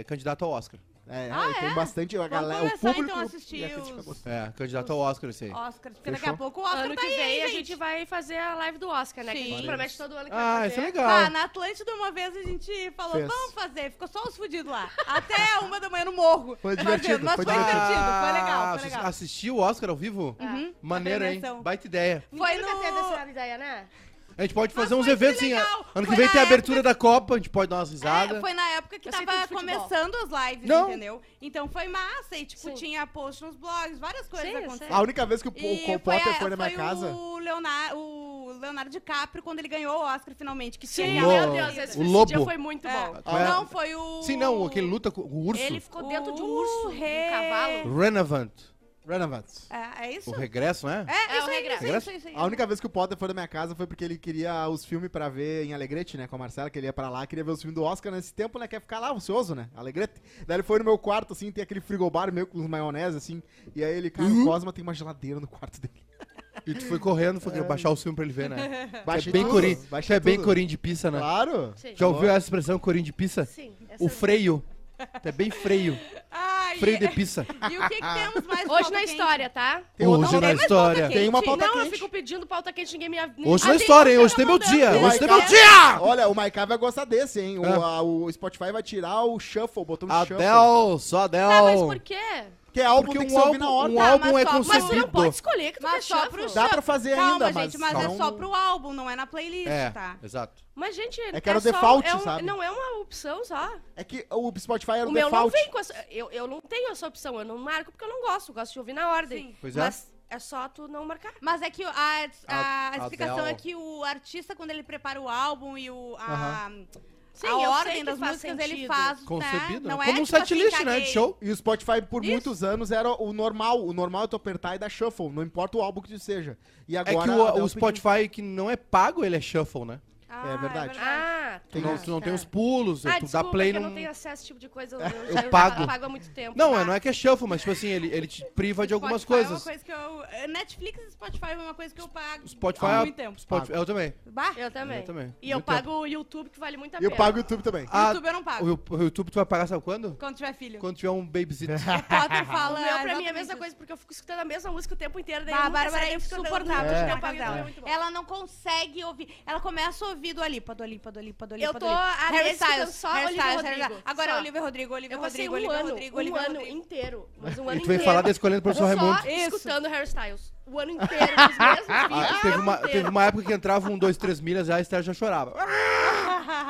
é candidato ao Oscar. É, Ah, aí tem é? bastante, a galera, o começar, público então, a e assistir os-. É, candidato ao Oscar esse aí. Oscar, porque daqui Fechou? a pouco o Oscar Ano tá que aí, vem a gente. gente vai fazer a live do Oscar, né? Que a gente Sim. promete todo ano que vai Ah, fazer. isso é legal. Ah, na Atlântida uma vez a gente falou, Fez. vamos fazer. Ficou só os fudidos lá. Até uma da manhã no morro. Foi Fazendo, divertido, Mas foi foi divertido. divertido, foi legal, Ah, foi legal. Assistiu o Oscar ao vivo? Uhum, Maneiro, a hein? Baita ideia. Foi Ninguém nunca no- teve essa ideia, né? A gente pode Mas fazer uns foi eventos assim. legal. Ano que Foi vem na tem a abertura da Copa, a gente pode dar umas risadas. É, foi na época que Eu sei tava tudo de futebol. começando as lives, Não. entendeu? Então foi massa e, tipo, Sim. tinha post nos blogs, várias coisas Sim, eu acontecendo. A única vez que o, o Cole Potter a- foi na minha foi casa... O Leonardo, o Leonardo DiCaprio, quando ele ganhou o Oscar finalmente. Que Sim, tinha meu Deus, esse, o esse lobo. dia foi muito É. bom. É? Não, foi o. Sim, não, aquele luta com o urso. Ele ficou dentro de um urso, rei- um cavalo. Renavant. Renovats. É, é isso? O regresso, né? É, É, isso o aí, regresso. isso isso isso. A única vez que o Potter foi da minha casa foi porque ele queria os filmes pra ver em Alegrete, né? Com a Marcela, que ele ia pra lá, queria ver os filmes do Oscar nesse tempo, né? Quer ficar lá, ocioso, né? Alegrete. Daí ele foi no meu quarto, assim, tem aquele frigobar meio com os maionese, assim. E aí ele, cara, o Cosma tem uma geladeira no quarto dele. E tu foi correndo, foi baixar o filme pra ele ver, né? Baixei é bem baixei é bem corinho de pizza, né? Claro. Sim. Já ouviu essa expressão corinho de pizza? Sim. O é- freio. É bem freio. Ai, Freio de e, pizza. e o que, que temos mais de Hoje pauta na quente? história, tá? Tem Hoje outra- na história. Tem uma pauta não, eu quente. fico pedindo pauta quente, ninguém me... Hoje na história, hein? tem- Hoje tem meu dia. O Hoje tem meu dia! Olha, o Maiká vai gostar desse, hein? O, Ah. a- o Spotify vai tirar o shuffle, botou um shuffle. Adel, só Adel. Tá, mas por quê? Que é álbum Porque tem que um ser álbum, na ordem. um Tá, álbum mas é só- mas tu Mas tu não concebido. pode escolher que tu Mas quer só pro Dá pra fazer Calma, ainda, gente, mas mas cada é só pro álbum, não é na playlist, É, tá? exato. Mas, gente, É que era o só- default, é um- sabe? Não é uma opção só. É que o Spotify era O o, meu não default. vem com essa... Eu, eu não tenho essa opção, eu não marco porque eu não gosto, eu gosto de ouvir na ordem. Sim. Pois é. Mas é só tu não marcar. Mas é que a, a, A- a explicação Adele. é que o artista, quando ele prepara o álbum e o, a, Sim, a ordem que das músicas, ele sentido. faz, Concebido, né? Não né? é Como um tipo assim, setlist, né? caguei. De show. E o Spotify, por Isso. muitos anos, era o normal. O normal é tu apertar e dar shuffle. Não importa o álbum que seja. E É agora... que a o, o Spotify que não é pago, ele é shuffle, né? Ah, É verdade. Ah, Tu Tem não, tu não tem tá. os pulos, Ah, tu dá desculpa, play que eu num... não tenho acesso a esse tipo de coisa. Eu, Eu já- já pago. pago há muito tempo. Não, Ah. é, não é que é shuffle, mas tipo assim, ele, ele te priva de algumas Spotify coisas. É uma coisa que eu, eh, Netflix e Spotify é uma coisa que eu pago Spotify há é- muito tempo. Spotify, eu também. Bah, Eu também. Eu também. E eu Muito pago o YouTube, que vale muito a E eu pena. pago o YouTube também. Ah, YouTube eu não pago. O, o YouTube tu vai pagar sabe quando? Quando tiver filho. Quando tiver um babysitter. O Potter fala. O meu, pra mim, é a mesma coisa, porque eu fico escutando a mesma música o tempo inteiro. Daí Bah, a eu Bárbara é insuportável música, É. eu na pago casa o dela. YouTube, é muito bom. Ela não consegue ouvir. Ela começa a ouvir do Alipa, do Alipa, do Alipa, do Alipa. Eu do tô há Harry meses Styles, só Harry Olivia Styles, Rodrigo, Harry- Agora só. é Olivia Rodrigo, Olivia Eu Rodrigo, um Olivia ano, Rodrigo, um Olivia ano Rodrigo. inteiro. Mas um ano E tu inteiro. veio falar da escolhendo o professor só Raimundo. Isso. escutando Hairstyles. O ano inteiro, os mesmos vídeos. Ah, o teve, uma, teve uma época que entrava um, dois, três milhas e a Esther já chorava.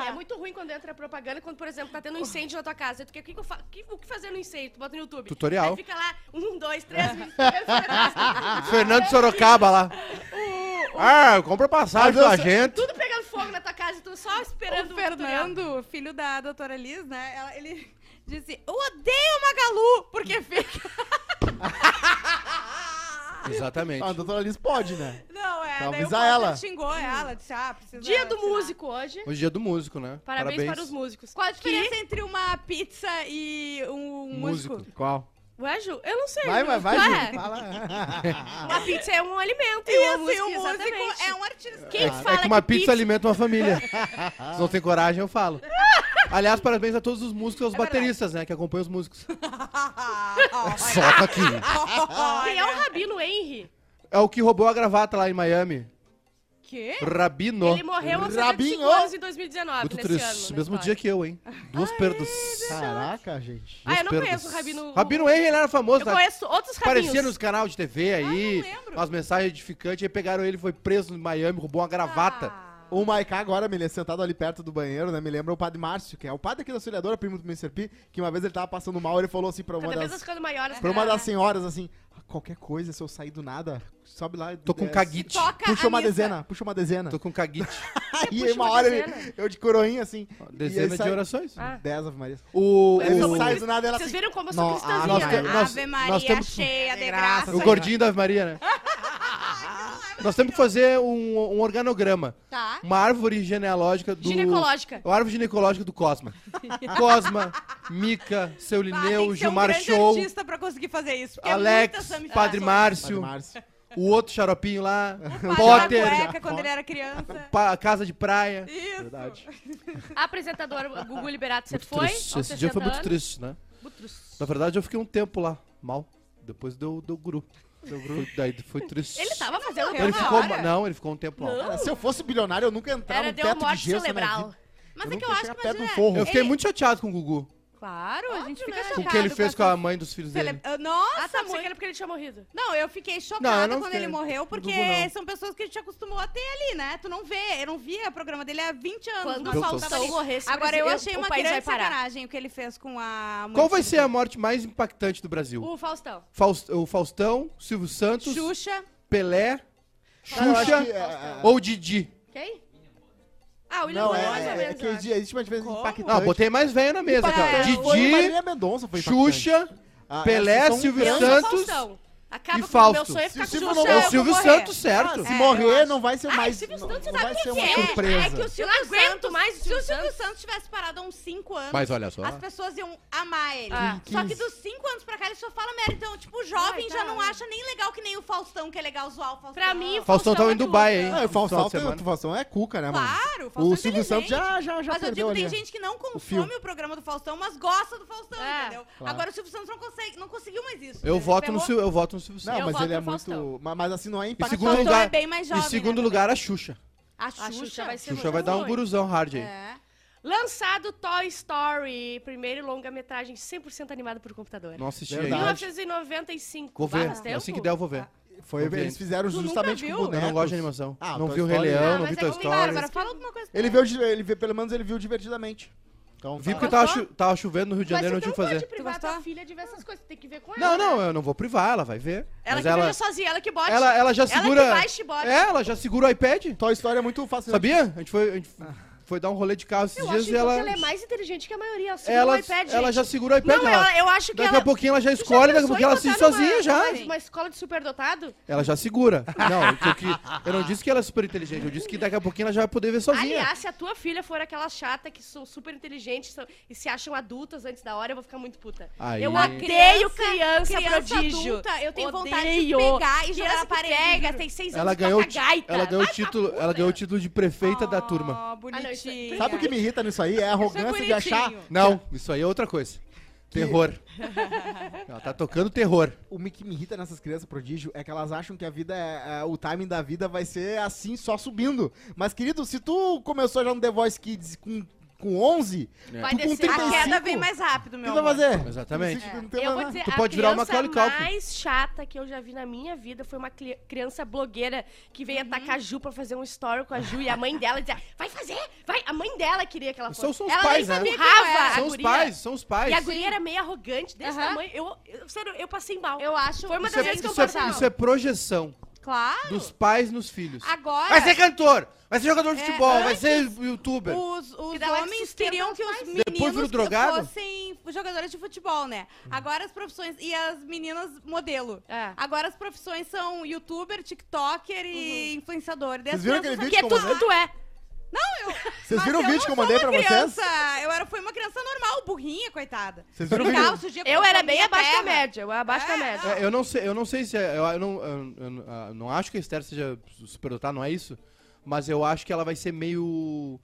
É muito ruim quando entra propaganda, quando, por exemplo, tá tendo um incêndio na tua casa. Tu quer, o que, que eu fa... que- o que fazer no incêndio? Tu bota no YouTube. Tutorial. Aí fica lá, um, dois, três vídeos. fracassa. Fernando Sorocaba lá. Ah, compra passagem Mas eu com a só- gente. Tudo pegando fogo na tua casa e tu só esperando O tutorial. Fernando, filho da doutora Liz, né? ela- ele disse: Eu odeio Magalu, porque fica. Exatamente. Ah, a doutora Liz pode, né? Não, é. Então avisa ela. xingou ela, disse: Ah, precisa. Dia do músico hoje. Hoje é dia do músico, né? Parabéns, para os músicos. Qual a diferença entre uma pizza e um músico? Músico. Qual? Ué, Ju? Eu não sei. Vai, Ju. vai, vai, Ué, Ju. Fala. Uma pizza é um alimento. E Isso, uma e música, o músico exatamente. é um artista. Quem É, fala é que uma que pizza, alimenta uma família. Se não tem coragem, eu falo. Aliás, parabéns a todos os músicos e aos É verdade. bateristas, né? Que acompanham os músicos. Solta aqui. Quem é o Rabino Henry? É o que roubou a gravata lá em Miami. Quê? Rabino. Ele morreu aos 75 Rabinho. anos em 2019, Muito nesse triste. ano. na Mesmo história. dia que eu, hein? Duas perdas. Caraca, gente. Ah, eu não Duas conheço perdas. o Rabino... Rabino Henry, ele era famoso. Eu né? conheço outros rabinhos. Aparecia nos canais de TV aí, não lembro. umas mensagens edificantes, aí pegaram ele, foi preso em Miami, roubou uma gravata. Ah. O Maiká agora, me lembra, sentado ali perto do banheiro, né? Me lembra o Padre Márcio, que é o padre aqui da auxiliadora, primo do Mr. P, que uma vez ele tava passando mal, ele falou assim pra uma Cada das, maiores. pra uma das senhoras, assim, "Ah, qualquer coisa, se eu sair do nada, sobe lá. e Tô com caguite. Puxa uma missa. dezena, puxa uma dezena. Tô com caguite. Aí puxa uma uma hora ele, eu de coroinha, assim. e Dezena aí de sai orações. Ah. Dez Ave Maria. O, o, sai do nada e ela Vocês assim, viram como eu sou "Nó, cristãzinha, nós nós- Ave nós Maria temos- cheia de graça. o gordinho da Ave Maria, né? Nós temos que fazer um, um organograma. Tá. Uma árvore genealógica do... Ginecológica. Uma árvore ginecológica do Cosma. Cosma, Mica, Seu Ah, tem Lineu, um Gilmar Show, artista pra conseguir fazer isso. porque é muita Alex, samificação. Padre Padre Márcio, Márcio. o outro xaropinho lá, Padre Potter, da cueca quando ele era criança. pa- Casa de Praia. Isso. Verdade. Apresentador Gugu Liberato, você Muito foi? triste. aos Esse dia foi 60 muito anos? triste, né? Muito triste. Na verdade, eu fiquei um tempo lá, mal. Depois deu, deu guru. Foi, daí foi triste. Ele tava fazendo morreu Ele ficou, hora? não, ele ficou um tempo lá. Cara, se eu fosse bilionário, eu nunca Era num deu teto de morte gesso na minha cerebral. vida. Mas Eu é que eu nunca acho que chegar perto imagina, do forro. Eu fiquei ele- muito chateado com o Gugu. Claro, a gente fica né? chocado. Com o que ele fez com a mãe dos filhos dele. Ah, Nossa, Ah, tá, muito. era porque ele tinha morrido. Não, eu fiquei Não, chocada eu não quando fiquei. ele morreu, porque não. são pessoas que a gente acostumou a ter ali, né? Tu não vê, eu não via o programa dele há 20 anos. Quando não o faltava ali. morresse, Agora, eu achei o uma grande sacanagem o que ele fez com a mãe Qual vai ser a morte mais impactante do Brasil? O Faustão. Faust- o Faustão, Silvio Santos. Xuxa. Pelé, Xuxa que, é, é, ou Didi? Quem? Ah, o William Não, Bonner, é, mais ou é, é menos. que eu acho. existe uma diferença Como? impactante. Não, botei mais velho na mesa, cara. Impactante. Foi Didi, Marília Mendonça foi impactante. Xuxa, Ah, Pelé, essas são Silvio Eu grandes- sou Santos. Faustão. Acaba E com o Fausto? meu sonho é Se ficar o com Silvio o não- É o Silvio morrer. Santos, certo. Ah, se É, morrer, eu acho. não vai ser Ai, mais. Silvio não, Santos, não sabe vai o que ser que uma é? surpresa. É que o Silvio não aguento Santos, mais o se o Silvio Silvio Santos. Tivesse parado há uns 5 anos, Mas olha só. as pessoas iam amar ele. Ah. Só que 15. dos 5 anos pra cá ele só fala merda. Então, tipo, o jovem Ai, já tá. não acha nem legal que nem o Faustão, que é legal zoar o Faustão. Pra mim, o Faustão tava em é Dubai, hein? Ah, o Final Faustão, de semana. o Faustão é cuca, né, mano? Claro, o Faustão O é Silvio Santos já, já, já Mas eu digo, ali. tem gente que não consome o, programa do Faustão, mas gosta do Faustão, É. entendeu? Claro. Agora o Silvio Santos não, consegue, não conseguiu mais isso. Eu né? voto no. Silvio, eu voto no Silvio Não, Santos. Eu mas ele é muito. Mas, mas assim, não é Em impactante. segundo Faustão lugar, é bem mais em jovem, segundo né, lugar a Xuxa. A A Xuxa, Xuxa vai ser Xuxa vai dar um guruzão hard aí. É. Lançado Toy Story, primeiro longa-metragem 100% animado por computador. Não assisti Verdade. ainda. 1995. Vou ver. Tempo? Assim que der, eu vou ver. Foi, eles fizeram Tu nunca justamente viu? com Eu não gosto de animação. Ah, não Toy vi o Rei Story- Leão, Ah, não mas vi é Toy Story. agora fala alguma coisa. Ele ela. viu, ele viu, pelo menos ele viu divertidamente. Então, Vi tá. porque tava, Gostou? chu- tava chovendo no Rio de Janeiro, não tinha o que fazer. pode privar Tu gostou? tua filha de ver essas coisas, tem que ver com ela. Não, não, né? eu não vou privar, ela vai ver. Ela Mas que ela, veja sozinha, ela que bote. ela, ela já Ela segura. que baixe e bote. É, ela já segura o iPad. Toy Story é muito fácil. Sabia? A gente foi, a gente foi dar um rolê de carro esses Eu dias acho e então ela. que ela é mais inteligente que a maioria. Ela segura ela, o iPad, ela gente. já segura o iPad. Não, ela, eu, eu acho que daqui ela... a pouquinho ela já Tu já escolhe, daqui a pouquinho ela assiste numa- sozinha já. Uma escola de superdotado? Ela já segura. Não, que, eu não disse que ela é super inteligente, eu disse que daqui a pouquinho ela já vai poder ver sozinha. Aliás, se a tua filha for aquela chata que são super inteligentes são- e se acham adultas antes da hora, eu vou ficar muito puta. Aí- Eu Uma odeio criança- criança, criança prodígio. adulta, eu tenho Odeio. vontade de pegar e jogar na parede, pega, tem seis ela anos, ganhou, ela ganhou o título, ela ganhou o título de prefeita da turma. Ah, É- bonitinho. Sabe o que me irrita nisso aí? É a arrogância de achar. Não, isso aí é outra coisa. Terror. ela tá tocando terror. O que me irrita nessas crianças prodígio é que elas acham que a vida é, é- o timing da vida vai ser assim, só subindo. Mas, querido, se tu começou já no The Voice Kids com, com 11, Vai tu com descer. 35, A queda vem mais rápido, o meu que tu vai amor. fazer? Exatamente. Tem Eu vou dizer, Tu a pode virar uma Culkin. mais chata que eu já vi na minha vida foi uma criança blogueira que veio atacar a Ju pra fazer um story com a Ju e a mãe dela dizia, vai fazer, vai. A mãe dela queria que ela fosse. São, são os ela pais, né? São a os pais, são os pais. E a guria era meio arrogante, desse Aham. tamanho. Eu, eu, sério, eu passei mal. Eu acho. Foi uma das é, vezes que eu é, passei mal. isso é projeção Claro. dos pais nos filhos. Agora. Vai ser cantor, vai ser jogador de É, futebol, vai ser youtuber. Os, os Que homens queriam que os pais. meninos fossem jogadores de futebol, né? Agora as profissões. E as meninas modelo. É. Agora as profissões são youtuber, tiktoker e influenciador. Daí as Vocês viram aquele vídeo Que é tudo que tu é. Vocês Mas viram o eu vídeo não que eu mandei pra vocês? criança, Eu era, fui uma criança normal, burrinha, coitada. Vocês viram o vídeo? Eu era bem abaixo da terra. média. Eu era abaixo da É, média. É, eu não sei, eu não sei se é, eu, eu não, eu, eu- eu não acho que a Esther seja superdotada, não é isso, mas eu acho que ela vai ser meio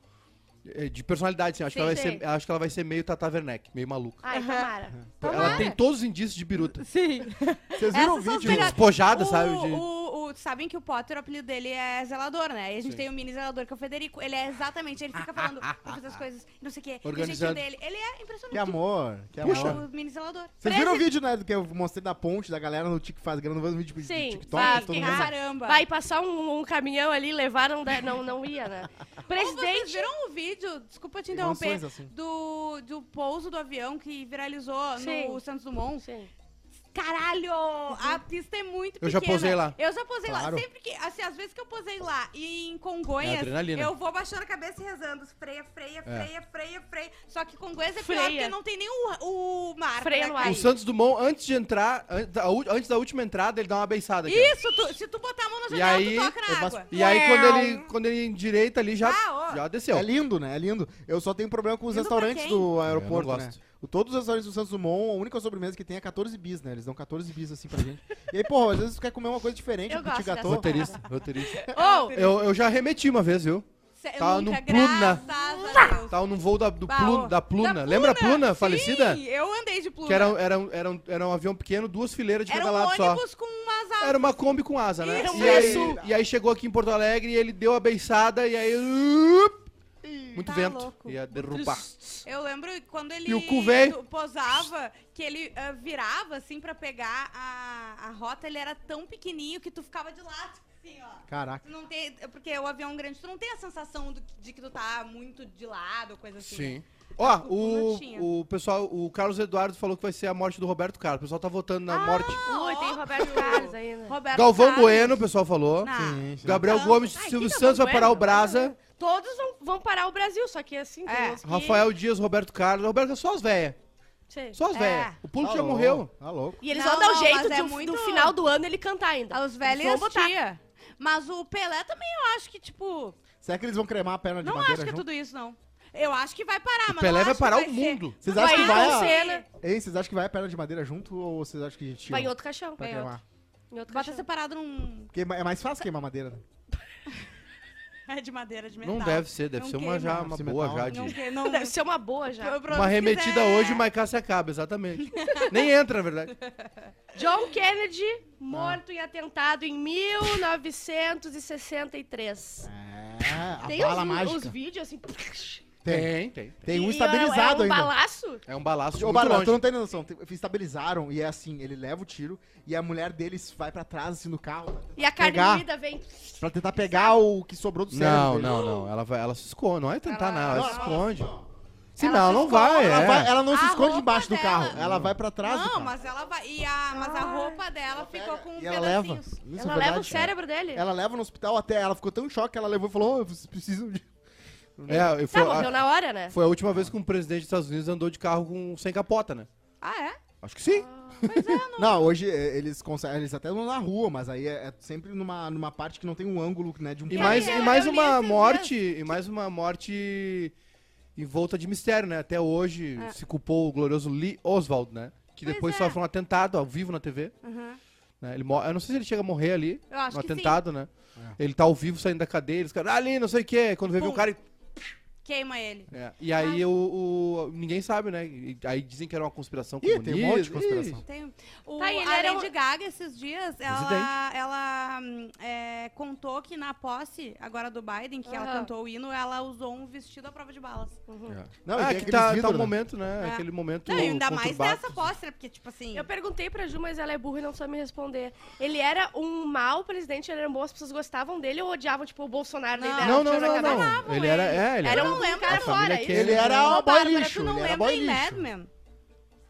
é, de personalidade, assim, acho que Sim, ela vai sim. ser, acho que ela vai ser meio Tata Werneck, meio maluca. Ai, tomara. Ela tem todos os indícios de biruta. Sim. Vocês viram o Essas as vídeo? Despojada, o, sabe? de- O, o- sabem que o Potter, o apelido dele é zelador, né? E a gente Sim. tem o mini zelador, que é o Federico. Ele é exatamente, ele fica falando, vou fazer as coisas, não sei o quê. E o jeitinho Organizando. dele. Ele é impressionante. Que amor, que Puxa. amor. O mini zelador. Vocês viram o vídeo, né, do que eu mostrei da ponte, da galera no TikTok, faz gravando um vídeo de Sim, TikTok, vai, todo que mundo... Caramba. Vai passar um, um caminhão ali, levar, não, dá- não, não ia, né? Ou vocês Presidente. viram o vídeo, desculpa te interromper, assim. do, do pouso do avião que viralizou Sim. no Santos Dumont? Sim. Caralho! A pista é muito Eu pequena. já posei lá. Eu já posei Claro. lá. Sempre que, assim, às vezes que eu posei lá e em É Congonhas, adrenalina. eu vou baixando a cabeça e rezando. Freia, freia, É. freia, freia, freia. Só que Congonhas é pior Freia. porque não tem nem o, o mar. Freia pra no ar. cair. O Santos Dumont, antes de entrar, antes da última entrada, ele dá uma beiçada aqui. Isso, tu- se tu botar a mão na E janela, aí, tu toca na eu água. E aí, quando ele, quando ele endireita ali, já, Ah, já desceu. É lindo, né? É lindo. Eu só tenho problema com os Lindo restaurantes do Eu aeroporto, né? O, todos os restaurantes do Santos Dumont, a única sobremesa que tem é 14 bis, né? Eles dão 14 bis assim pra gente. E aí, porra, às vezes tu quer comer uma coisa diferente, Eu um petit gâteau. Roteirista, roteirista. Ô, Eu, eu já remeti uma vez, viu? Cê- Tava nunca, no Pluna. Tava num voo da, do Bah, Pluna, da Pluna. Da Lembra a Pluna, Sim, falecida? eu andei de Pluna. Que era, era, um- era, um, era um avião pequeno, duas fileiras de Era cada um lado só. com umas asas. Era uma Kombi com asa, né? Isso. E aí, e aí chegou aqui em Porto Alegre e ele deu a beiçada e aí. uh, Muito Tá vento. louco. Ia derrubar. Eu lembro quando ele E o cu véio? do- posava, que ele ah, virava assim pra pegar a, a rota, ele era tão pequenininho que tu ficava de lado, assim, ó. Caraca. Tu não tem, porque o avião grande, tu não tem a sensação do- de que tu tá muito de lado, coisa assim. Sim. né? Ó, O Pluna tinha. o, o pessoal, o Carlos Eduardo falou que vai ser a morte do Roberto Carlos. O pessoal tá votando na morte. ui, tem Roberto Carlos ainda. Roberto Golvão Carlos. Bueno, o pessoal falou. Ah, Sim, sim. Gabriel Não. Gomes, Ai, Silvio Santos vai Galvão parar o Brasa. Todos vão, vão parar o Brasil, só que assim, É. que... Rafael Dias, Roberto Carlos. Roberto é só as velhas. Sim. Só as É. velhas. O já Tá louco, morreu. Tá louco. E eles Não, vão dar o não, jeito é do, muito- do final do ano ele cantar ainda. Os velhos vão as botar. tia. Mas o Pelé também eu acho que, tipo... Será que eles vão cremar a perna de Não madeira acho que é junto? tudo isso, não. Eu acho que vai parar, mas O Pelé não vai acho parar que o mundo. Vocês Não acham que vai a... Ei, vocês acham que vai a perna de madeira junto ou vocês acham que tira? Vai em outro caixão. pra Vai cremar? Em outro Bota caixão. separado num... Porque é mais fácil queimar madeira. né? É de madeira, de metal. Não deve ser, deve Não ser uma, queima. já, uma Se boa metal, já de... Não, que- não... Deve ser uma boa já. Uma remetida quiser- hoje, mas cá se acaba, exatamente. Nem entra, na verdade. John Kennedy, morto em atentado em 1963. É, a Tem bala os, mágica. os vídeos assim. Tem. tem. Tem um e estabilizado é, é um ainda. balaço? É um balaço de Ô, muito Bárbara, tu longe. não tem noção. Tem- Estabilizaram e é assim, ele leva o tiro e a mulher deles vai pra trás, assim, no carro. E a carne Pegar. moída vem. Pra tentar pegar o que sobrou do cérebro Não, dele. não, não. Ela, vai, ela se esconde. Não é tentar, Ela- não. Ela se esconde. Se Ela não, se não esconde. vai. Ela, é. vai- ela não se A esconde roupa embaixo do dela- carro. Ela vai pra trás do Não, carro. mas ela vai... E a, mas a roupa dela ficou com E ela leva. pedacinhos. Isso é ela leva verdade. o cérebro dele. Ela leva no hospital até. Ela ficou tão em choque que ela levou e falou: "Ô, vocês precisam de. É, e Tá, foi, morreu a, na hora, né? foi a última vez que um presidente dos Estados Unidos andou de carro com, sem capota, né? Ah, é? Acho que sim. Não, hoje é, eles conseguem. Eles até vão na rua, mas aí é, é sempre numa, numa parte que não tem um ângulo, né? De um E E mais, aí, e mais uma morte, e mais uma morte envolta de mistério, né? Até hoje É. se culpou o glorioso Lee Oswald, né? Que Pois depois é. sofre um atentado ao vivo na TV. Uhum. né? Ele Eu não sei se ele chega a morrer ali, Eu acho no que sim. atentado, né? É. Ele tá ao vivo saindo da cadeia, eles caras, "Ah, ali, não sei o quê. Quando vê, o cara e Queima ele. É, E aí o, o- Ninguém sabe, né? E aí dizem que era uma conspiração Ih, comunista. tem um monte de conspiração. Tem, o, Tá, e ele a era Lady um- Gaga, esses dias, ela, ela hum, é, contou que na posse, agora do Biden, que ela Aham. cantou o hino, ela usou um vestido à prova de balas. Uhum. é. Não, ah, tem que tá, tá vidros, um né? momento, né? É. Aquele momento. Não, ainda mais dessa posse, né? Porque, tipo assim... Eu perguntei pra Ju, mas ela é burra e não sabe me responder. Ele era um mau presidente, ele era bom, as pessoas gostavam dele ou odiavam, tipo, o Bolsonaro? Não. Não, um não, não, não. Ele era. ele. É, ele Era era. Um lembra a fora. Kennedy. Ele era Ô, boy lixo, tu não lembra em lixo. Mad Men?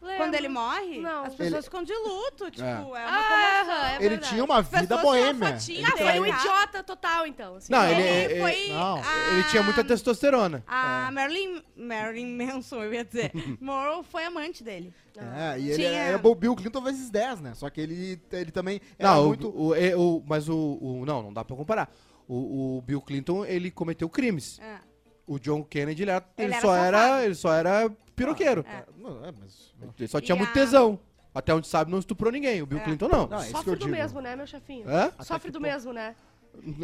Lembro. Quando ele morre, Não. as pessoas Ele- ficam de luto, tipo, É. é, uma Ah, comoção. é Ele verdade. tinha uma vida pessoas boêmia. Ele Ah, foi um idiota total, então. assim. Não, ele, ele- ele- foi... não, a- Ele tinha muita testosterona. A Marilyn, Marilyn Manson, eu ia dizer. Monroe foi amante dele. É, e ele Tinha- era o Bill Clinton vezes 10, né? Só que ele, ele também era Não, o- muito. o, e- o- mas o, o- Não, não dá pra comparar. O, o Bill Clinton, ele cometeu crimes. É. O John Kennedy, ele, era, ele, Ele era só, era, safado. ele só era piroqueiro. É. Não, é, mas. Ele só tinha E muito a- tesão. Até onde sabe, não estuprou ninguém. O Bill É. Clinton não. Não, é que Sofre do digo. mesmo, né, meu chefinho? Hã? Sofre do que mesmo, né?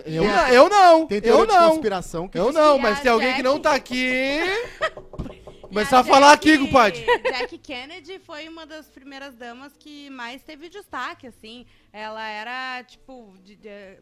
Eu, a- eu não. Tem eu não. conspiração que Eu não, que mas a tem alguém que Jack- não tá aqui. Começar a falar aqui, compadre. Jack Kennedy foi uma das primeiras damas que mais teve destaque, assim. Ela era, tipo, de, de-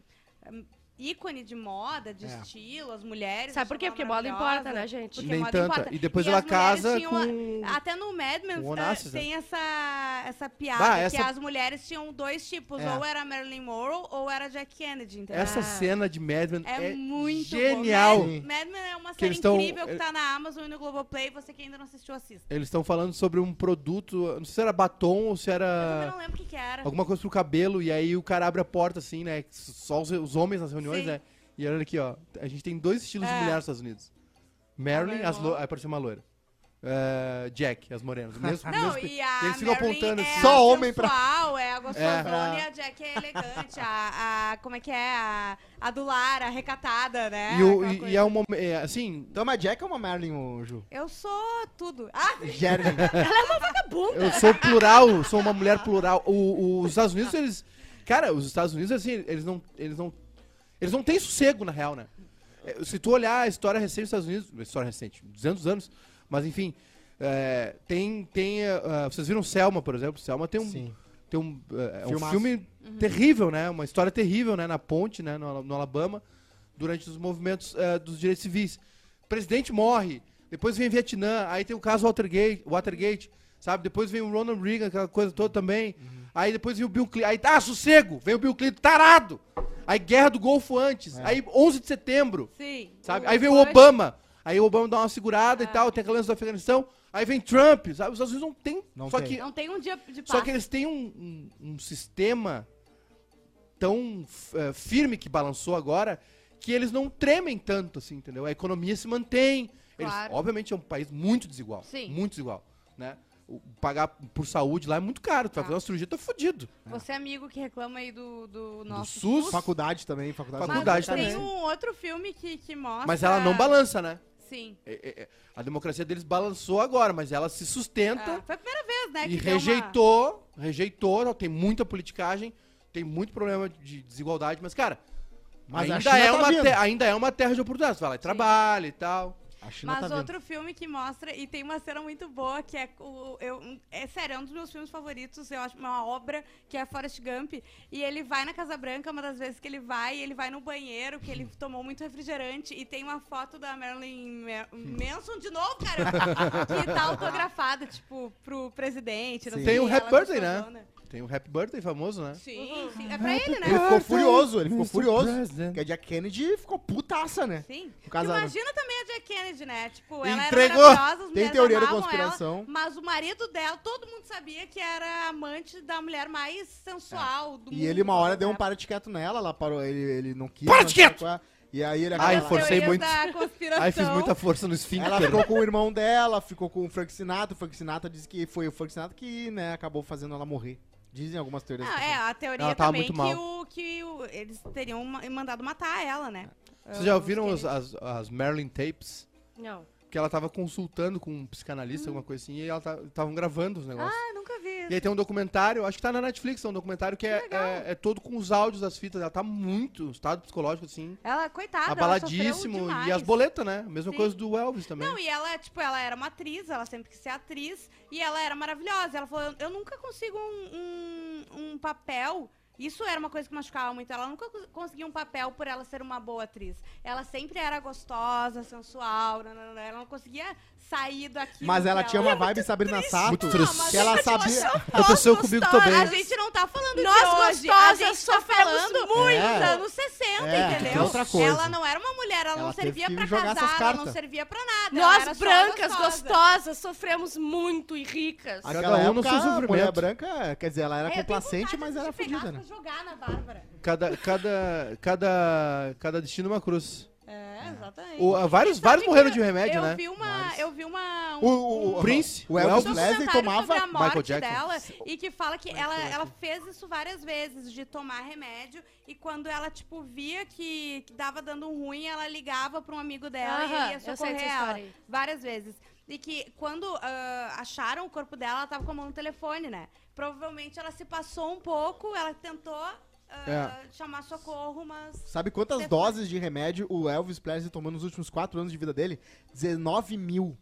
ícone de moda, de É. estilo, as mulheres. Sabe por quê? Porque moda importa, né, gente? Porque Nem moda tanta. importa. E depois E ela as mulheres casa tinham com. Até no Mad Men Onassis, né? tem essa, essa piada Bah, que essa- as mulheres tinham dois tipos, É. ou era Marilyn Monroe ou era Jack Kennedy, entendeu? Essa Ah. cena de Mad Men É, é, muito genial. bom. Mad, Mad Men é uma Que série tão- incrível que é- tá na Amazon e no Globoplay. Você que ainda não assistiu, assista. Eles estão falando sobre um produto, não sei se era batom ou se Eu era não lembro o que, que era. alguma coisa pro cabelo, e aí o cara abre a porta assim, né? Só os, os homens nas reuniões, Sim. né? E olha aqui, ó. A gente tem dois estilos de É. mulher nos Estados Unidos. Marilyn, as lo... Aí apareceu uma loira. É, Jack, as morenas. O mesmo- Não, mesmo- e a eles ficam Marilyn apontando é assim. Só a homem pra- sensual, é a gostosona É. e a Jack é elegante. a, a- como é que é? A, a do lar, a recatada, né? E, o- Aquela e- coisa. e é um momento. É, assim, Então, mas Jack é uma Marilyn, ô, Ju? Eu sou tudo. Ah, Jeremy. eu sou plural, sou uma mulher plural. O- o- os Estados Unidos, eles. Cara, os Estados Unidos, assim, eles não. Eles não. Eles não têm sossego, na real, né? É, Se tu olhar a história recente dos Estados Unidos, história recente, 200 anos, mas enfim, é, tem, tem ah, vocês viram Selma, por exemplo? Selma tem um, Sim. tem um, é, é um filme terrível, né? Uma história terrível, né? Na ponte, né? No, no Alabama, durante os movimentos eh, dos direitos civis. O presidente morre, depois vem Vietnã, aí tem o caso Watergate, Watergate sabe? Depois vem o Ronald Reagan, aquela coisa toda também. Aí depois vem o Bill Clinton, aí tá, sossego, vem o Bill Clinton, tarado. Aí Guerra do Golfo antes, É. aí 11 de setembro, sim. sabe? Aí vem o Obama, aí o Obama dá uma segurada e Ah. tal, tem aquela lance do Afeganistão. Aí vem Trump, sabe? Os Estados Unidos não tem, Não só tem. que Não tem um dia de paz. só que eles têm um, um- um sistema tão eh, firme que balançou agora que eles não tremem tanto, assim, entendeu? A economia se mantém. Eles, Claro. obviamente é um país muito desigual. Sim. Muito desigual, né? Pagar por saúde lá é muito caro. Tu vai Tá. fazer uma cirurgia, tá fudido. Você é amigo que reclama aí do, do nosso SUS? Faculdade também, faculdade. Mas Faculdade tem também. um outro filme que, que mostra... Mas ela não balança, né? Sim. É- é- é- a democracia deles balançou agora, mas ela se sustenta Ah, foi a primeira vez, né? e que deu uma- rejeitou, rejeitou, não, tem muita politicagem, tem muito problema de desigualdade, mas, cara, Mas ainda, é tá uma te- ainda é uma terra de oportunidades. Vai lá e trabalha e tal. A China Mas tá outro filme que mostra, e tem uma cena muito boa, que é o. Eu, é sério, é um dos meus filmes favoritos, eu acho uma obra, que é Forrest Gump. E ele vai na Casa Branca, uma das vezes que ele vai, ele vai no banheiro, que ele tomou muito refrigerante, e tem uma foto da Marilyn Ma- Manson de novo, cara, que tá autografada, tipo, pro presidente. não Sim. sei Tem o Happy Birthday, gostosona. né? Tem o Happy Birthday famoso, né? Sim, sim. É pra ele, né? Ele ficou furioso, ele ficou Mr. furioso. Porque a Jack Kennedy ficou putaça, né? Sim. Imagina também a Jack Kennedy, né? Tipo, ela Entregou. era maravilhosa, as Tem mulheres teoria da amavam conspiração. Ela, mas o marido dela, todo mundo sabia que era amante da mulher mais sensual do mundo. E ele uma hora deu um né? para de quieto nela, ela parou, ele, ele não quis. Para não de sei quieto! qual é. E aí ele Ai, acaba- forcei Teorias muito. da conspiração. Aí fiz muita força no esfíncter. Ela ficou com o irmão dela, ficou com o Frank Sinatra. O Frank Sinatra disse que foi o Frank Sinatra que, né, acabou fazendo ela morrer. Dizem algumas teorias. Ah, que é, a teoria Ela também muito que, mal. o, que o, eles teriam ma- mandado matar ela, né? Vocês já Ah, ouviram os- as, as Marilyn Tapes? Não. Que ela tava consultando com um psicanalista, alguma coisa assim, e ela estavam gravando os negócios. Ah, nunca vi. E aí tem um documentário, acho que tá na Netflix, é um documentário que, é, é, é todo com os áudios das fitas. Ela tá muito, estado psicológico, assim, Ela, coitada, ela abaladíssimo. sofreu E as boletas, né? Mesma Sim. coisa do Elvis também. Não, e ela, tipo, ela era uma atriz, ela sempre quis ser atriz, e ela era maravilhosa. Ela falou, eu, eu nunca consigo um, um, um papel. Isso era uma coisa que machucava muito. Ela nunca cons- conseguia um papel por ela ser uma boa atriz. Ela sempre era gostosa, sensual, nananana. ela não conseguia sair daqui. Mas ela tinha uma vibe Sabrina Sato, Muito Não, triste. mas que ela sabia... Aconteceu comigo também. A gente não tá falando Nós de hoje. A gostosas gente tá sofremos falando muito. dos É. anos 60, É, entendeu? outra coisa. Ela não era uma mulher, ela, Ela não servia pra casar, ela não servia pra nada. ela Nós, brancas, gostosa. gostosas, sofremos muito e ricas. Cada Aquela no época, seu a mulher branca, quer dizer, ela era É, complacente, mas era fodida, né? Jogar na Bárbara. Cada, cada, cada, cada destino uma cruz. É, exatamente. O, ah, vários vários morreram de remédio, eu né? Vi uma, eu vi uma... O, o, o, Prince, o o Elvis. Presley tomava... sobre a morte Michael Jackson. dela e que fala que ela, ela fez isso várias vezes, de tomar remédio, e quando ela, tipo, via que, que dava dando um ruim, ela ligava pra um amigo dela e Aham, ia socorrer ela. Várias vezes. E que quando ah, acharam o corpo dela, ela tava com a mão no telefone, né? Provavelmente ela se passou um pouco, ela tentou ah, É. chamar socorro, mas... Sabe quantas Você doses de remédio o Elvis Presley tomou nos últimos 4 anos de vida dele? 19 mil.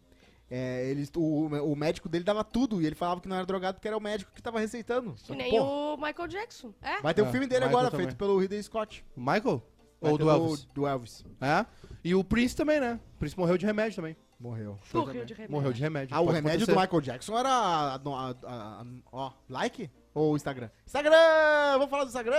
É, ele, o, o médico dele dava tudo e ele falava que não era drogado porque era o médico que tava receitando. Que nem porra, o Michael Jackson. É? Vai ter o É, filme dele Michael agora, também. feito pelo Ridley Scott. O Michael? Vai Ou do Elvis? Do Elvis. É. E o Prince também, né? O Prince morreu de remédio também. Morreu. Morreu de remédio. Morreu de remédio. Ah, o remédio do acontecer. Michael Jackson era. a- a- a- a- ó, like? Ou Instagram? Instagram! Vamos falar do Instagram!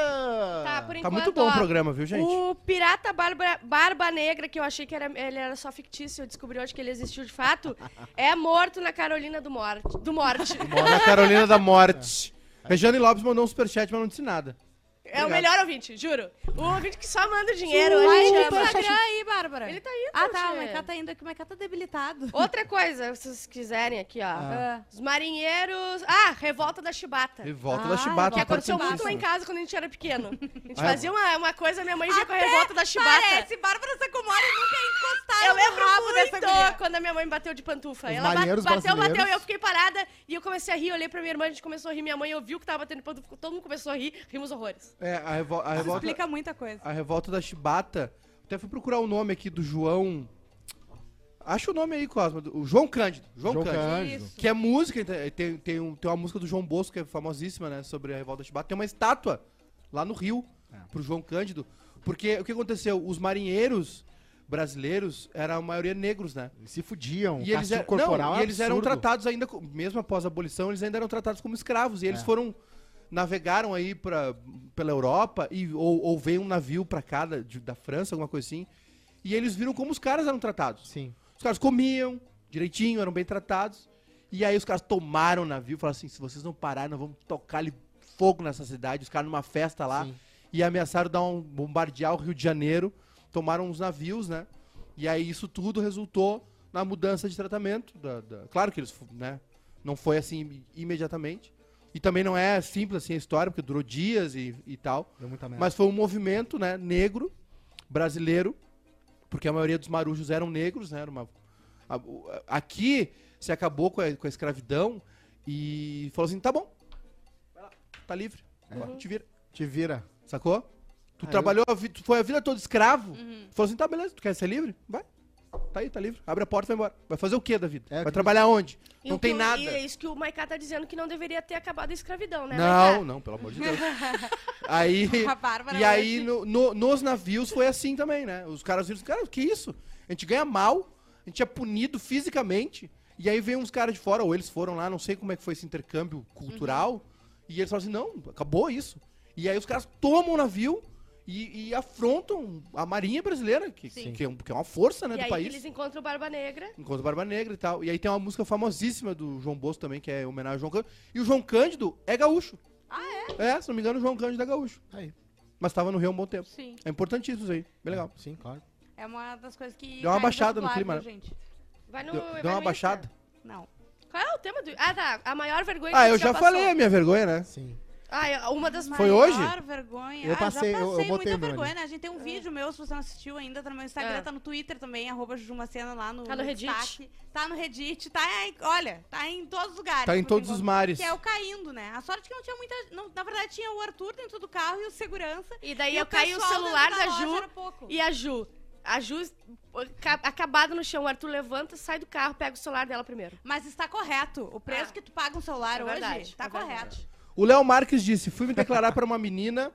Tá, por Tá enquanto, muito bom o ó, programa, viu, gente? O Pirata Barba, Barba Negra, que eu achei que era, ele era só fictício, eu descobri hoje que ele existiu de fato, é morto na Carolina do Morte. Do Morte. Na Carolina da Morte. Regiane Lopes mandou um superchat, mas não disse nada. É o melhor ouvinte, juro. O ouvinte que só manda dinheiro. a gente no ama. Instagram aí, Bárbara. Ele tá indo, Ah, tá, o Maiká tá indo aqui, o Maiká tá debilitado. Outra coisa, se vocês quiserem aqui, ó. Ah. Os marinheiros... Ah, Revolta da Chibata. Revolta Ah, da Chibata. Que aconteceu muito lá em casa quando a gente era pequeno. A gente Ah, fazia uma, uma coisa, minha mãe vinha com a revolta da Chibata. Parece, Bárbara Sacomori nunca encostaram Eu lembro muito quando a minha mãe me bateu de pantufa. Os Ela bateu, bateu, brasileiros. e eu fiquei parada e eu comecei a rir. Olhei pra minha irmã, a gente começou a rir. Minha mãe ouviu que tava batendo pantufa, todo mundo começou a rir, rimos horrores. É, a, revo- a Isso revolta, explica muita coisa. a revolta da Chibata. Até fui procurar o nome aqui do João. Acha o nome aí, Cosma. O João Cândido. João, João Cândido. Cândido. Isso. Que é música, ente- tem, tem, um- tem uma música do João Bosco, que é famosíssima, né? Sobre a revolta da Chibata. Tem uma estátua lá no Rio É. pro João Cândido. Porque o que aconteceu? Os marinheiros brasileiros eram a maioria negros, né? Eles se fudiam. E eles, castigo er- corporal não, e eles eram tratados ainda, mesmo após a abolição, eles ainda eram tratados como escravos. E eles É. foram, navegaram aí pra, pela Europa, e, ou, ou veio um navio pra cá, da, de- da França, alguma coisa assim. E eles viram como os caras eram tratados. Sim. Os caras comiam direitinho, eram bem tratados. E aí os caras tomaram o navio e falaram assim, se vocês não pararem, nós vamos tocar-lhe fogo nessa cidade. Os caras numa festa lá. Sim. E ameaçaram dar um bombardear o Rio de Janeiro. Tomaram uns navios, né? E aí isso tudo resultou na mudança de tratamento. Da, da- Claro que eles, né? Não foi assim imediatamente. E também não é simples assim a história, porque durou dias e, e tal. Deu muita merda. Mas foi um movimento, né, negro, brasileiro, porque a maioria dos marujos eram negros, né? Era uma, aqui se acabou com a, com a escravidão e falou assim, tá bom, vai lá, tá livre, agora te vira, Te vira. sacou? Tu Ah, trabalhou, a vi- tu foi a vida toda escravo, Uhum. falou assim, tá beleza, tu quer ser livre? Vai, tá aí, tá livre, abre a porta e vai embora. Vai fazer o que da vida? É, vai trabalhar onde? E não tem o- nada. E é isso que o Maiká tá dizendo que não deveria ter acabado a escravidão, né? Não, Maiká? não, pelo amor de Deus. aí, Bárbara e aí hoje- no- no- nos navios foi assim também, né? Os caras viram, cara, que isso? A gente ganha mal, a gente é punido fisicamente, e aí vem uns caras de fora, ou eles foram lá, não sei como é que foi esse intercâmbio cultural, e eles falam assim, não, acabou isso. E aí os caras tomam o navio e, e afrontam a marinha brasileira, que, que, é, um- que é uma força, né, E do aí país. eles encontram o Barba Negra. Enquanto Barba Negra e tal. E aí tem uma música famosíssima do João Bosco também, que é homenagem ao João Cândido. E o João Cândido é gaúcho. Ah, é? É, se não me engano, o João Cândido é gaúcho. Aí. Mas tava no Rio há um bom tempo. Sim. É importantíssimo isso aí. Bem legal. Sim, claro. É uma das coisas que. Deu uma baixada no clima, né? gente. Vai no. Deu, vai deu uma baixada. Não. Qual é o tema do. Ah, tá. A maior vergonha Ah, que eu tu já passou. falei a minha vergonha, né? Sim. Ah, é uma das Foi Maior hoje? vergonha. Eu Ah, passei, eu- já eu passei botei muita vergonha, né? A gente tem um vídeo meu, se você não assistiu ainda, tá no meu Instagram, É. tá no Twitter também, arroba Jujumacena lá no, Tá no Reddit? destaque. Tá no Reddit, tá em, olha, tá em todos os lugares. Tá em por todos os enquanto. mares. Que é o caindo, né? A sorte que não tinha muita. não, na verdade, tinha o Arthur dentro do carro e o segurança. E daí E eu caí o pessoal celular dentro da da loja Ju era pouco. e a Ju. A Ju ca- acabada no chão. O Arthur levanta, sai do carro, pega o celular dela primeiro. Mas está correto. O preço Ah. que tu paga um celular É hoje verdade, tá é verdade. correto. O Léo Marques disse: fui me declarar para uma menina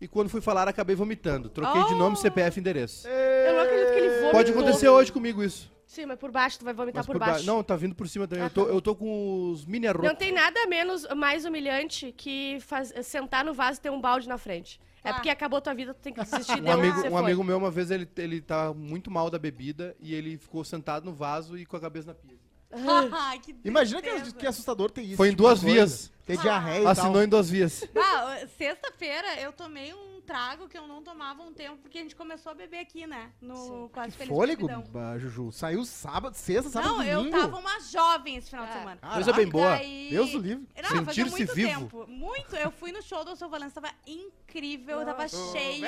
e quando fui falar acabei vomitando. Troquei de nome, Oh. CPF e endereço. Eu não acredito que ele vomitou. Pode acontecer hoje comigo isso. Sim, mas por baixo, tu vai vomitar Mas por, por ba- baixo. Não, tá vindo por cima também. Ah, eu, tô, tá. eu tô com os mini arroz. Não tem nada menos mais humilhante que faz- sentar no vaso e ter um balde na frente. É Tá. porque acabou tua vida, tu tem que desistir Um dela. amigo, você um foi. amigo meu, uma vez, ele, ele tá muito mal da bebida e ele ficou sentado no vaso e com a cabeça na pia. Ah, que Imagina que, que assustador ter isso. Foi em tipo duas coisa. vias. Ter diarreia e Assinou tal. em duas vias. Ah, sexta-feira eu tomei um trago que eu não tomava um tempo, porque a gente começou a beber aqui, né? No Quase Feliz Fôlego, Escravidão. ah, Juju. Saiu sábado, sexta, sábado, Não, eu domingo. tava uma jovem esse final de É. semana. Caraca. Coisa bem boa. Daí- Deus do livre. Não, fazia muito vivo. tempo. Muito. Eu fui no show do Seu Valença, tava incrível, tava Nossa. cheio.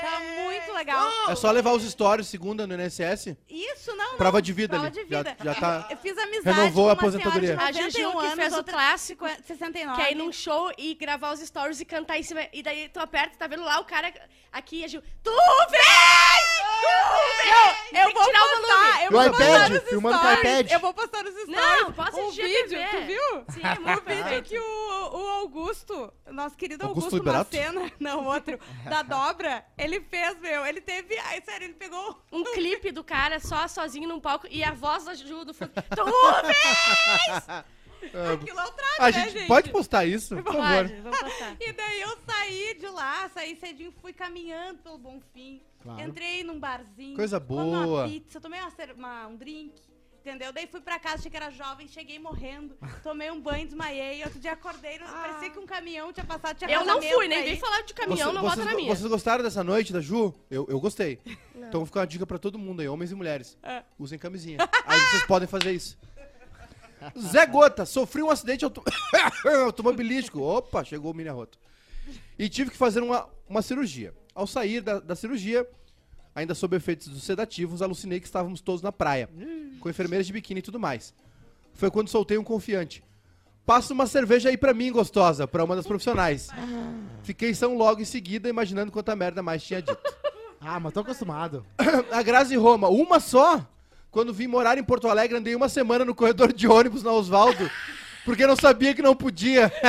Tava muito legal. É só levar os stories segunda no NSS. Isso, não, Prova não. de vida Prova ali. de vida. Já, já tá. Eu fiz amizade Renovou com a aposentadoria. A Juju 91 que anos, fez o outra clássico, 69. que é ir num show e gravar os stories e cantar em cima. E daí tu aperta, tá vendo lá o cara aqui, a Ju. Tu vem! Tu vem! Eu vou tirar o postar, volume. eu No vou iPad, nos filmando com o stories. iPad. Eu vou postar nos stories. Não, posta um de vídeo, GTV. tu viu? Sim, é muito O vídeo que o, o Augusto, nosso querido Augusto Augusto, Liberato? Macena, não, outro, da dobra, ele fez, meu, ele teve, ai, sério, ele pegou Um clipe do cara só sozinho num palco e a voz da Ju do fundo. Tu vem! Aquilo ao trago, A né, gente gente? pode postar isso, por favor. Pode, vamos. E daí eu saí de lá, saí cedinho, fui caminhando pelo Bonfim. Claro. Entrei num barzinho. Coisa boa. uma pizza, tomei uma, uma- um drink. Entendeu? Daí fui pra casa, achei que era jovem, cheguei morrendo. Tomei um banho, desmaiei. Outro dia acordei, parecia que um caminhão tinha passado, tinha Eu não fui, nem vem falar de caminhão, Você- não vocês, bota na minha. vocês gostaram dessa noite da Ju? Eu, eu gostei. Então fica uma dica pra todo mundo aí, homens e mulheres. É. Usem camisinha. Aí vocês podem fazer isso. Zé Gota, sofri um acidente auto- automobilístico. Opa, chegou o mini arroto. E tive que fazer uma, uma cirurgia. Ao sair da, da cirurgia, ainda sob efeitos dos sedativos, alucinei que estávamos todos na praia, com enfermeiras de biquíni e tudo mais. Foi quando soltei um confiante. Passa uma cerveja aí pra mim, gostosa, pra uma das profissionais. Fiquei são logo em seguida, imaginando quanta merda mais tinha dito. Ah, mas tô acostumado. A Grazi Roma, uma só? Quando vim morar em Porto Alegre, andei uma semana no corredor de ônibus na Osvaldo, porque não sabia que não podia.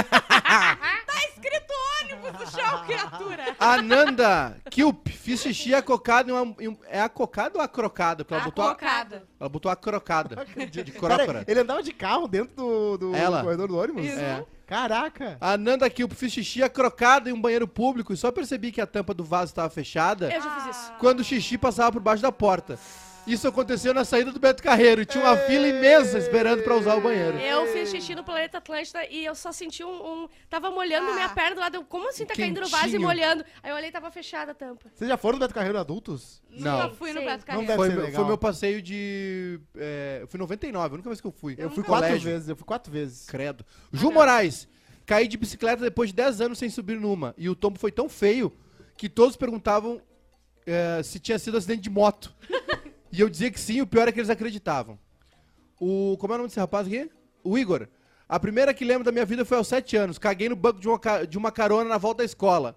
Tá escrito ônibus no chão, criatura. Ananda, Kilp, fiz xixi acocado em uma... em um- é acocado ou acrocada? Porque ela botou, a, Acocada. ela botou a crocada. De Pera, crócora. ele andava de carro dentro do, do Ela. corredor do ônibus? Isso. É. Caraca. Ananda Kilp, fiz xixi acrocado em um banheiro público e só percebi que a tampa do vaso estava fechada Eu já fiz isso. quando o xixi passava por baixo da porta. Isso aconteceu na saída do Beto Carreiro. e Tinha uma fila imensa esperando pra usar o banheiro. Eu fiz xixi no planeta Atlântida e eu só senti um. um- tava molhando Ah. minha perna do lado. Eu, como assim tá caindo no vaso e Quentinho. molhando? Aí eu olhei e tava fechada a tampa. Vocês já foram no Beto Carreiro adultos? Não. Nunca fui no Sim. Beto Não Carreiro. deve Foi, ser meu- legal. foi meu passeio de. É, eu fui em 99, a única vez que eu fui. Eu fui No quatro colégio. vezes, eu fui quatro vezes. Credo. Ju Moraes. Caí de bicicleta depois de 10 anos sem subir numa. E o tombo foi tão feio que todos perguntavam é, se tinha sido acidente de moto. E eu dizia que sim, o pior é que eles acreditavam. O. Como é o nome desse rapaz aqui? O Igor. A primeira que lembro da minha vida foi aos 7 anos. Caguei no banco de uma, de uma carona na volta da escola.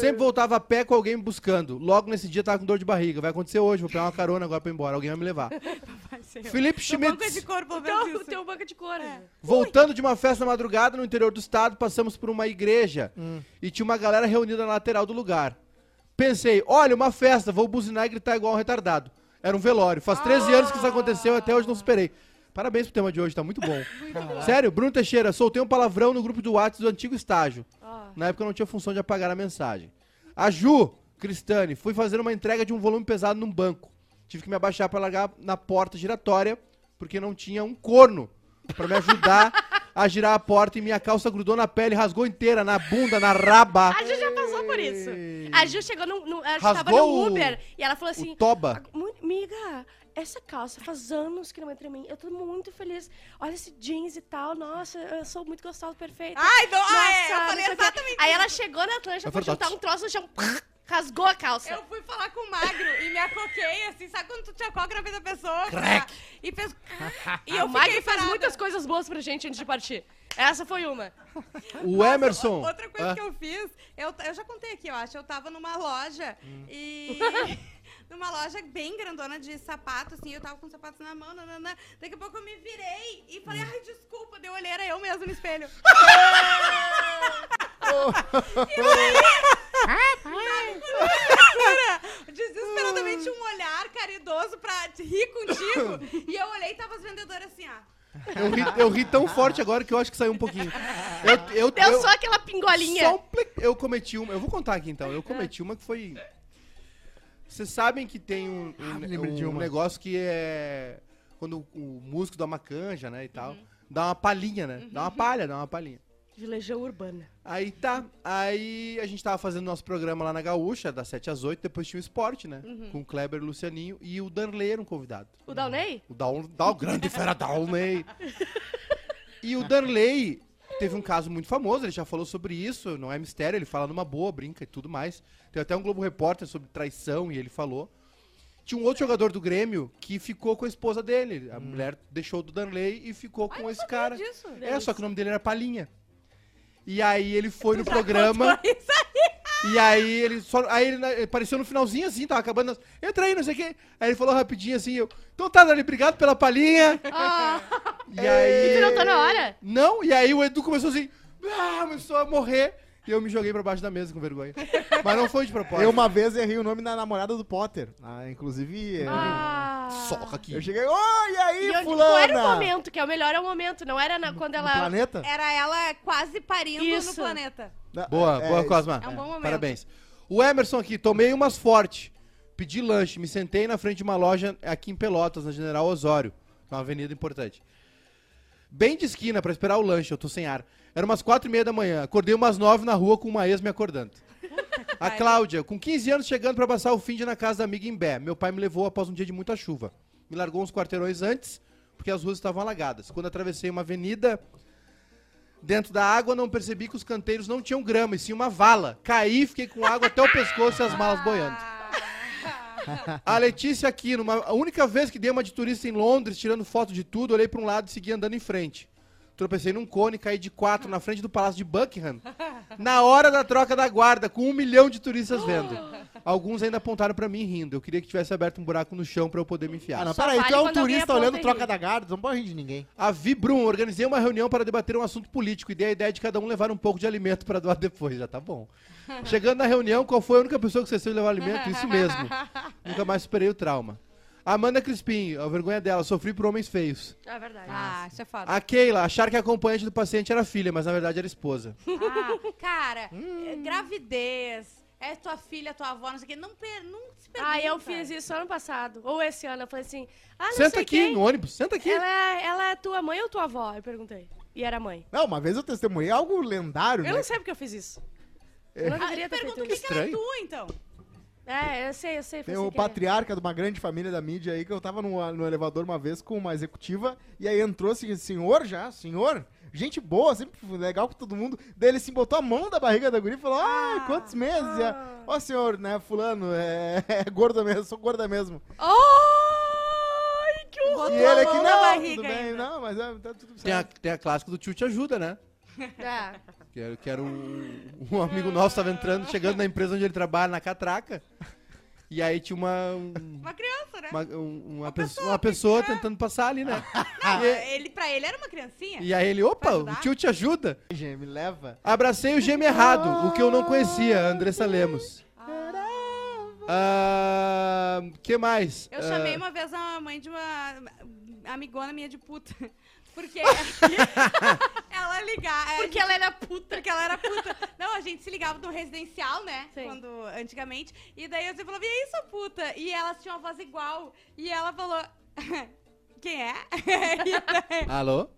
Sempre voltava a pé com alguém me buscando. Logo nesse dia tava com dor de barriga. Vai acontecer hoje, vou pegar uma carona agora pra ir embora. Alguém vai me levar. Felipe Tô banca Schmitz. de cor, pelo menos teu banca de cor. né? Voltando de uma festa na madrugada no interior do estado, passamos por uma igreja Hum. e tinha uma galera reunida na lateral do lugar. Pensei, olha, uma festa, vou buzinar e gritar igual um retardado. Era um velório. Faz 13 anos que isso aconteceu e até hoje não superei. Parabéns pro tema de hoje, tá muito bom. Sério, Bruno Teixeira, soltei um palavrão no grupo do WhatsApp do antigo estágio. Ó. Na época não tinha função de apagar a mensagem. A Ju Cristani, fui fazer uma entrega de um volume pesado num banco. Tive que me abaixar pra largar na porta giratória, porque não tinha um corno pra me ajudar a girar a porta e minha calça grudou na pele, rasgou inteira, na bunda, na raba. A Ju já passou por isso. A Ju chegou no. no a gente Rasgou tava no Uber e ela falou assim. Toba. "Mu- Miga, essa calça faz anos que não entra em mim. Eu tô muito feliz. Olha esse jeans e tal. Nossa, eu sou muito gostosa, perfeita. Ai, não, Nossa, ah, é, eu falei sei o quê." exatamente Aí ela chegou na Atlântica, É foi juntar um troço no chão, rasgou a calça. Eu fui falar com o magro e me acoquei, assim, sabe quando tu te acoca na frente da pessoa? cara? E fez... E eu o fiquei faz muitas coisas boas pra gente antes de partir. Essa foi uma. O Nossa, Emerson. Outra coisa Ah, que eu fiz, eu, eu já contei aqui, eu acho. Eu tava numa loja Hum. e. numa loja bem grandona de sapato, assim, eu tava com sapatos na mão, nananã. Daqui a pouco eu me virei e falei, ai, desculpa, deu olhei, era eu mesmo no espelho. Jura? Desesperadamente um olhar caridoso pra rir contigo. E eu olhei e tava as vendedoras assim, ó. eu, ri, eu ri tão forte agora que eu acho que saiu um pouquinho. Eu, eu, Deu eu- só aquela pingolinha. Só um ple- Eu cometi uma. Eu vou contar aqui então. Eu cometi uma que foi. Vocês sabem que tem um, um- Ah, um negócio que é. Quando o, músico dá uma canja, né? E tal. Dá uma palhinha, né? Dá uma palha, dá uma palhinha. De legião urbana. Aí tá. Aí a gente tava fazendo nosso programa lá na Gaúcha, das 7 às 8, depois tinha o esporte, né? Com o Kleber e o Lucianinho. E o Danley era um convidado. O Downey? O Down, Down grande fera Downey. E o Danley teve um caso muito famoso, ele já falou sobre isso, não é mistério, ele fala numa boa, brinca e tudo mais. Tem até um Globo Repórter sobre traição e ele falou. Tinha um outro jogador do Grêmio que ficou com a esposa dele. A mulher deixou do Danley e ficou com esse cara. disso. É, só que o nome dele era Palinha. E aí ele foi no programa. Isso aí. E aí ele só. Aí ele, ele apareceu no finalzinho assim, tava acabando. Entra aí, não sei o quê. Aí ele falou rapidinho assim, eu. Então tá, Dani, obrigado pela palhinha. Ah, E aí. e tu não tá na hora? Não, e aí o Edu começou assim. Ah, começou a morrer. E eu me joguei pra baixo da mesa com vergonha. Mas não foi de propósito. Eu uma vez errei o nome da namorada do Potter. Ah, inclusive. é, Ah. Soca aqui. Eu cheguei, oi, e aí, E onde, fulana? qual era o momento? Que é o melhor é o momento, não era na- quando No ela. planeta? Era ela quase parindo Isso. no planeta. Boa, boa, isso. Cosma. É um bom momento. Parabéns. O Emerson aqui, tomei umas forte. Pedi lanche, me sentei na frente de uma loja aqui em Pelotas, na General Osório. Uma avenida importante. Bem de esquina pra esperar o lanche, eu tô sem ar. Era umas quatro e meia da manhã. Acordei umas nove na rua com uma ex me acordando. A. Cláudia, com 15 anos chegando pra passar o fim de na casa da amiga em Bé. Meu pai me levou após um dia de muita chuva. Me largou uns quarteirões antes, porque as ruas estavam alagadas. Quando atravessei uma avenida dentro da água, não percebi que os canteiros não tinham grama, e sim uma vala. Caí, fiquei com água até o pescoço e as malas boiando. A Letícia aqui, numa, a única vez que dei uma de turista em Londres, tirando foto de tudo, olhei pra um lado e segui andando em frente. Tropecei num cone, caí de quatro na frente do Palácio de Buckingham. Na hora da troca da guarda, com um milhão de turistas vendo. Alguns ainda apontaram pra mim rindo. Eu queria que tivesse aberto um buraco no chão pra eu poder me enfiar. Ah, não, Só peraí, vale tu é um quando alguém turista aponta olhando e troca ri. da Gardas, não pode rir de ninguém. A Vi Brum, organizei uma reunião para debater um assunto político e dei a ideia de cada um levar um pouco de alimento para doar depois. Já tá bom. Chegando na reunião, qual foi a única pessoa que esqueceu de levar alimento? Isso mesmo. Nunca mais superei o trauma. Amanda Crispim, a vergonha dela, sofri por homens feios. É verdade. Ah, isso é foda. A Keila, achar que a acompanhante do paciente era filha, mas na verdade era esposa. Ah, cara, Hum. eh, gravidez, é tua filha, tua avó, não sei o quê. Não, per, não se pergunta. Ah, eu fiz isso ano passado. Ou esse ano. Eu falei assim. Ah, não Senta sei aqui quem. no ônibus, senta aqui. Ela é, ela é tua mãe ou tua avó? Eu perguntei. E era mãe. Não, uma vez eu testemunhei algo lendário, Eu né? não sei porque eu fiz isso. Eu não Ah, deveria ter pergunto feito o que, isso. que ela é tua, então. É, eu sei, eu sei. Tem o querer. patriarca de uma grande família da mídia aí, que eu tava no, no elevador uma vez com uma executiva, e aí entrou assim, senhor já, senhor, gente boa, sempre legal com todo mundo. Daí ele se botou a mão da barriga da guria e falou, ah, Ah, quantos meses? Ah. Ó, senhor, né, fulano, é, é gorda mesmo, sou gorda mesmo. Ai, que horror! E ele aqui, não, barriga tudo bem, ainda. não, mas é, tá tudo Tem a, certo. tem a clássica do tio te ajuda, né? É. Que era, que era um, um amigo nosso tava entrando, chegando na empresa onde ele trabalha, na catraca. E aí tinha uma, um- Uma criança, né? uma, um- uma, pessoa pessoa, uma pessoa é. tentando passar ali, né? Não, e, ele, pra ele era uma criancinha. e aí ele, opa, o tio te ajuda. Gente, me leva. Abracei o gêmeo errado, o que eu não conhecia, Andressa Lemos. Ah, que mais? Eu Ah, chamei uma vez a mãe de uma amigona minha de puta. Porque ela ligava. Porque ela era puta. Porque ela era puta. Não, a gente se ligava no residencial, né? Sim. Quando, antigamente. E daí eu sempre falava, e aí, sua puta? E elas tinham uma voz igual. E ela falou, quem é? Daí- Alô?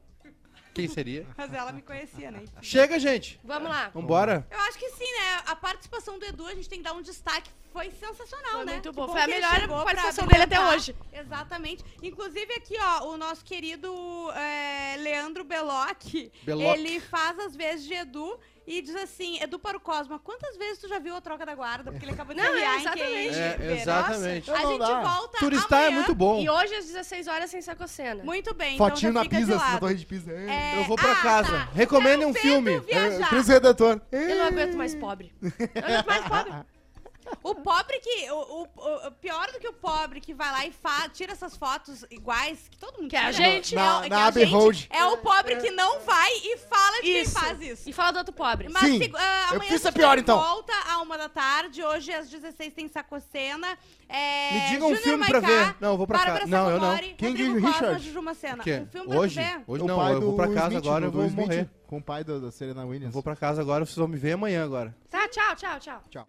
Quem seria? Mas ela me conhecia, né? Chega, gente. Vamos lá. Vambora. Eu acho que sim, né? A participação do Edu, a gente tem que dar um destaque. Foi sensacional, Foi né? muito bom. Foi a melhor participação dele até hoje. Exatamente. Inclusive aqui, ó, o nosso querido é, Leandro Beloc, Beloc. ele faz as vezes de Edu e diz assim, Edu para o Cosma, quantas vezes tu já viu a troca da guarda? Porque ele acabou de Não, enviar é, em exatamente. É, exatamente. Nossa, a Não gente dá. volta Turistar é amanhã. muito bom. E hoje às 16 horas sem sacocena. Muito bem, Fotinho então na pisa, assim, na torre de pisa. É. É, Eu vou pra ah, casa. tá. Recomendem um filme. viajar. Cristo Redentor. Eu não aguento mais pobre. Eu não aguento mais pobre. O pobre que. O, o- o pior do que o pobre que vai lá e fa, tira essas fotos iguais, que todo mundo Que é a tira. gente. É o- Na- que na a Abbey gente Road. É o pobre que não vai e fala de quem Isso. faz isso. E fala do outro pobre. Mas Sim. se- ah, Eu amanhã fiz a pior, então. volta a uma da tarde. Hoje às 16 tem Sacocena. É, Me diga um Júnior filme pra Maiká, ver. Não, eu vou pra Bárbara casa. Não, eu não. Rodrigo Costa, Richard. Juju Macena. O quê? Um filme pra Hoje? tu ver. Hoje O não, eu vou pra casa Smith, agora, eu vou Smith, morrer. Com o pai da, da Serena Williams. Eu vou pra casa agora, vocês vão me ver amanhã agora. Tá, tchau, tchau, tchau. Tchau.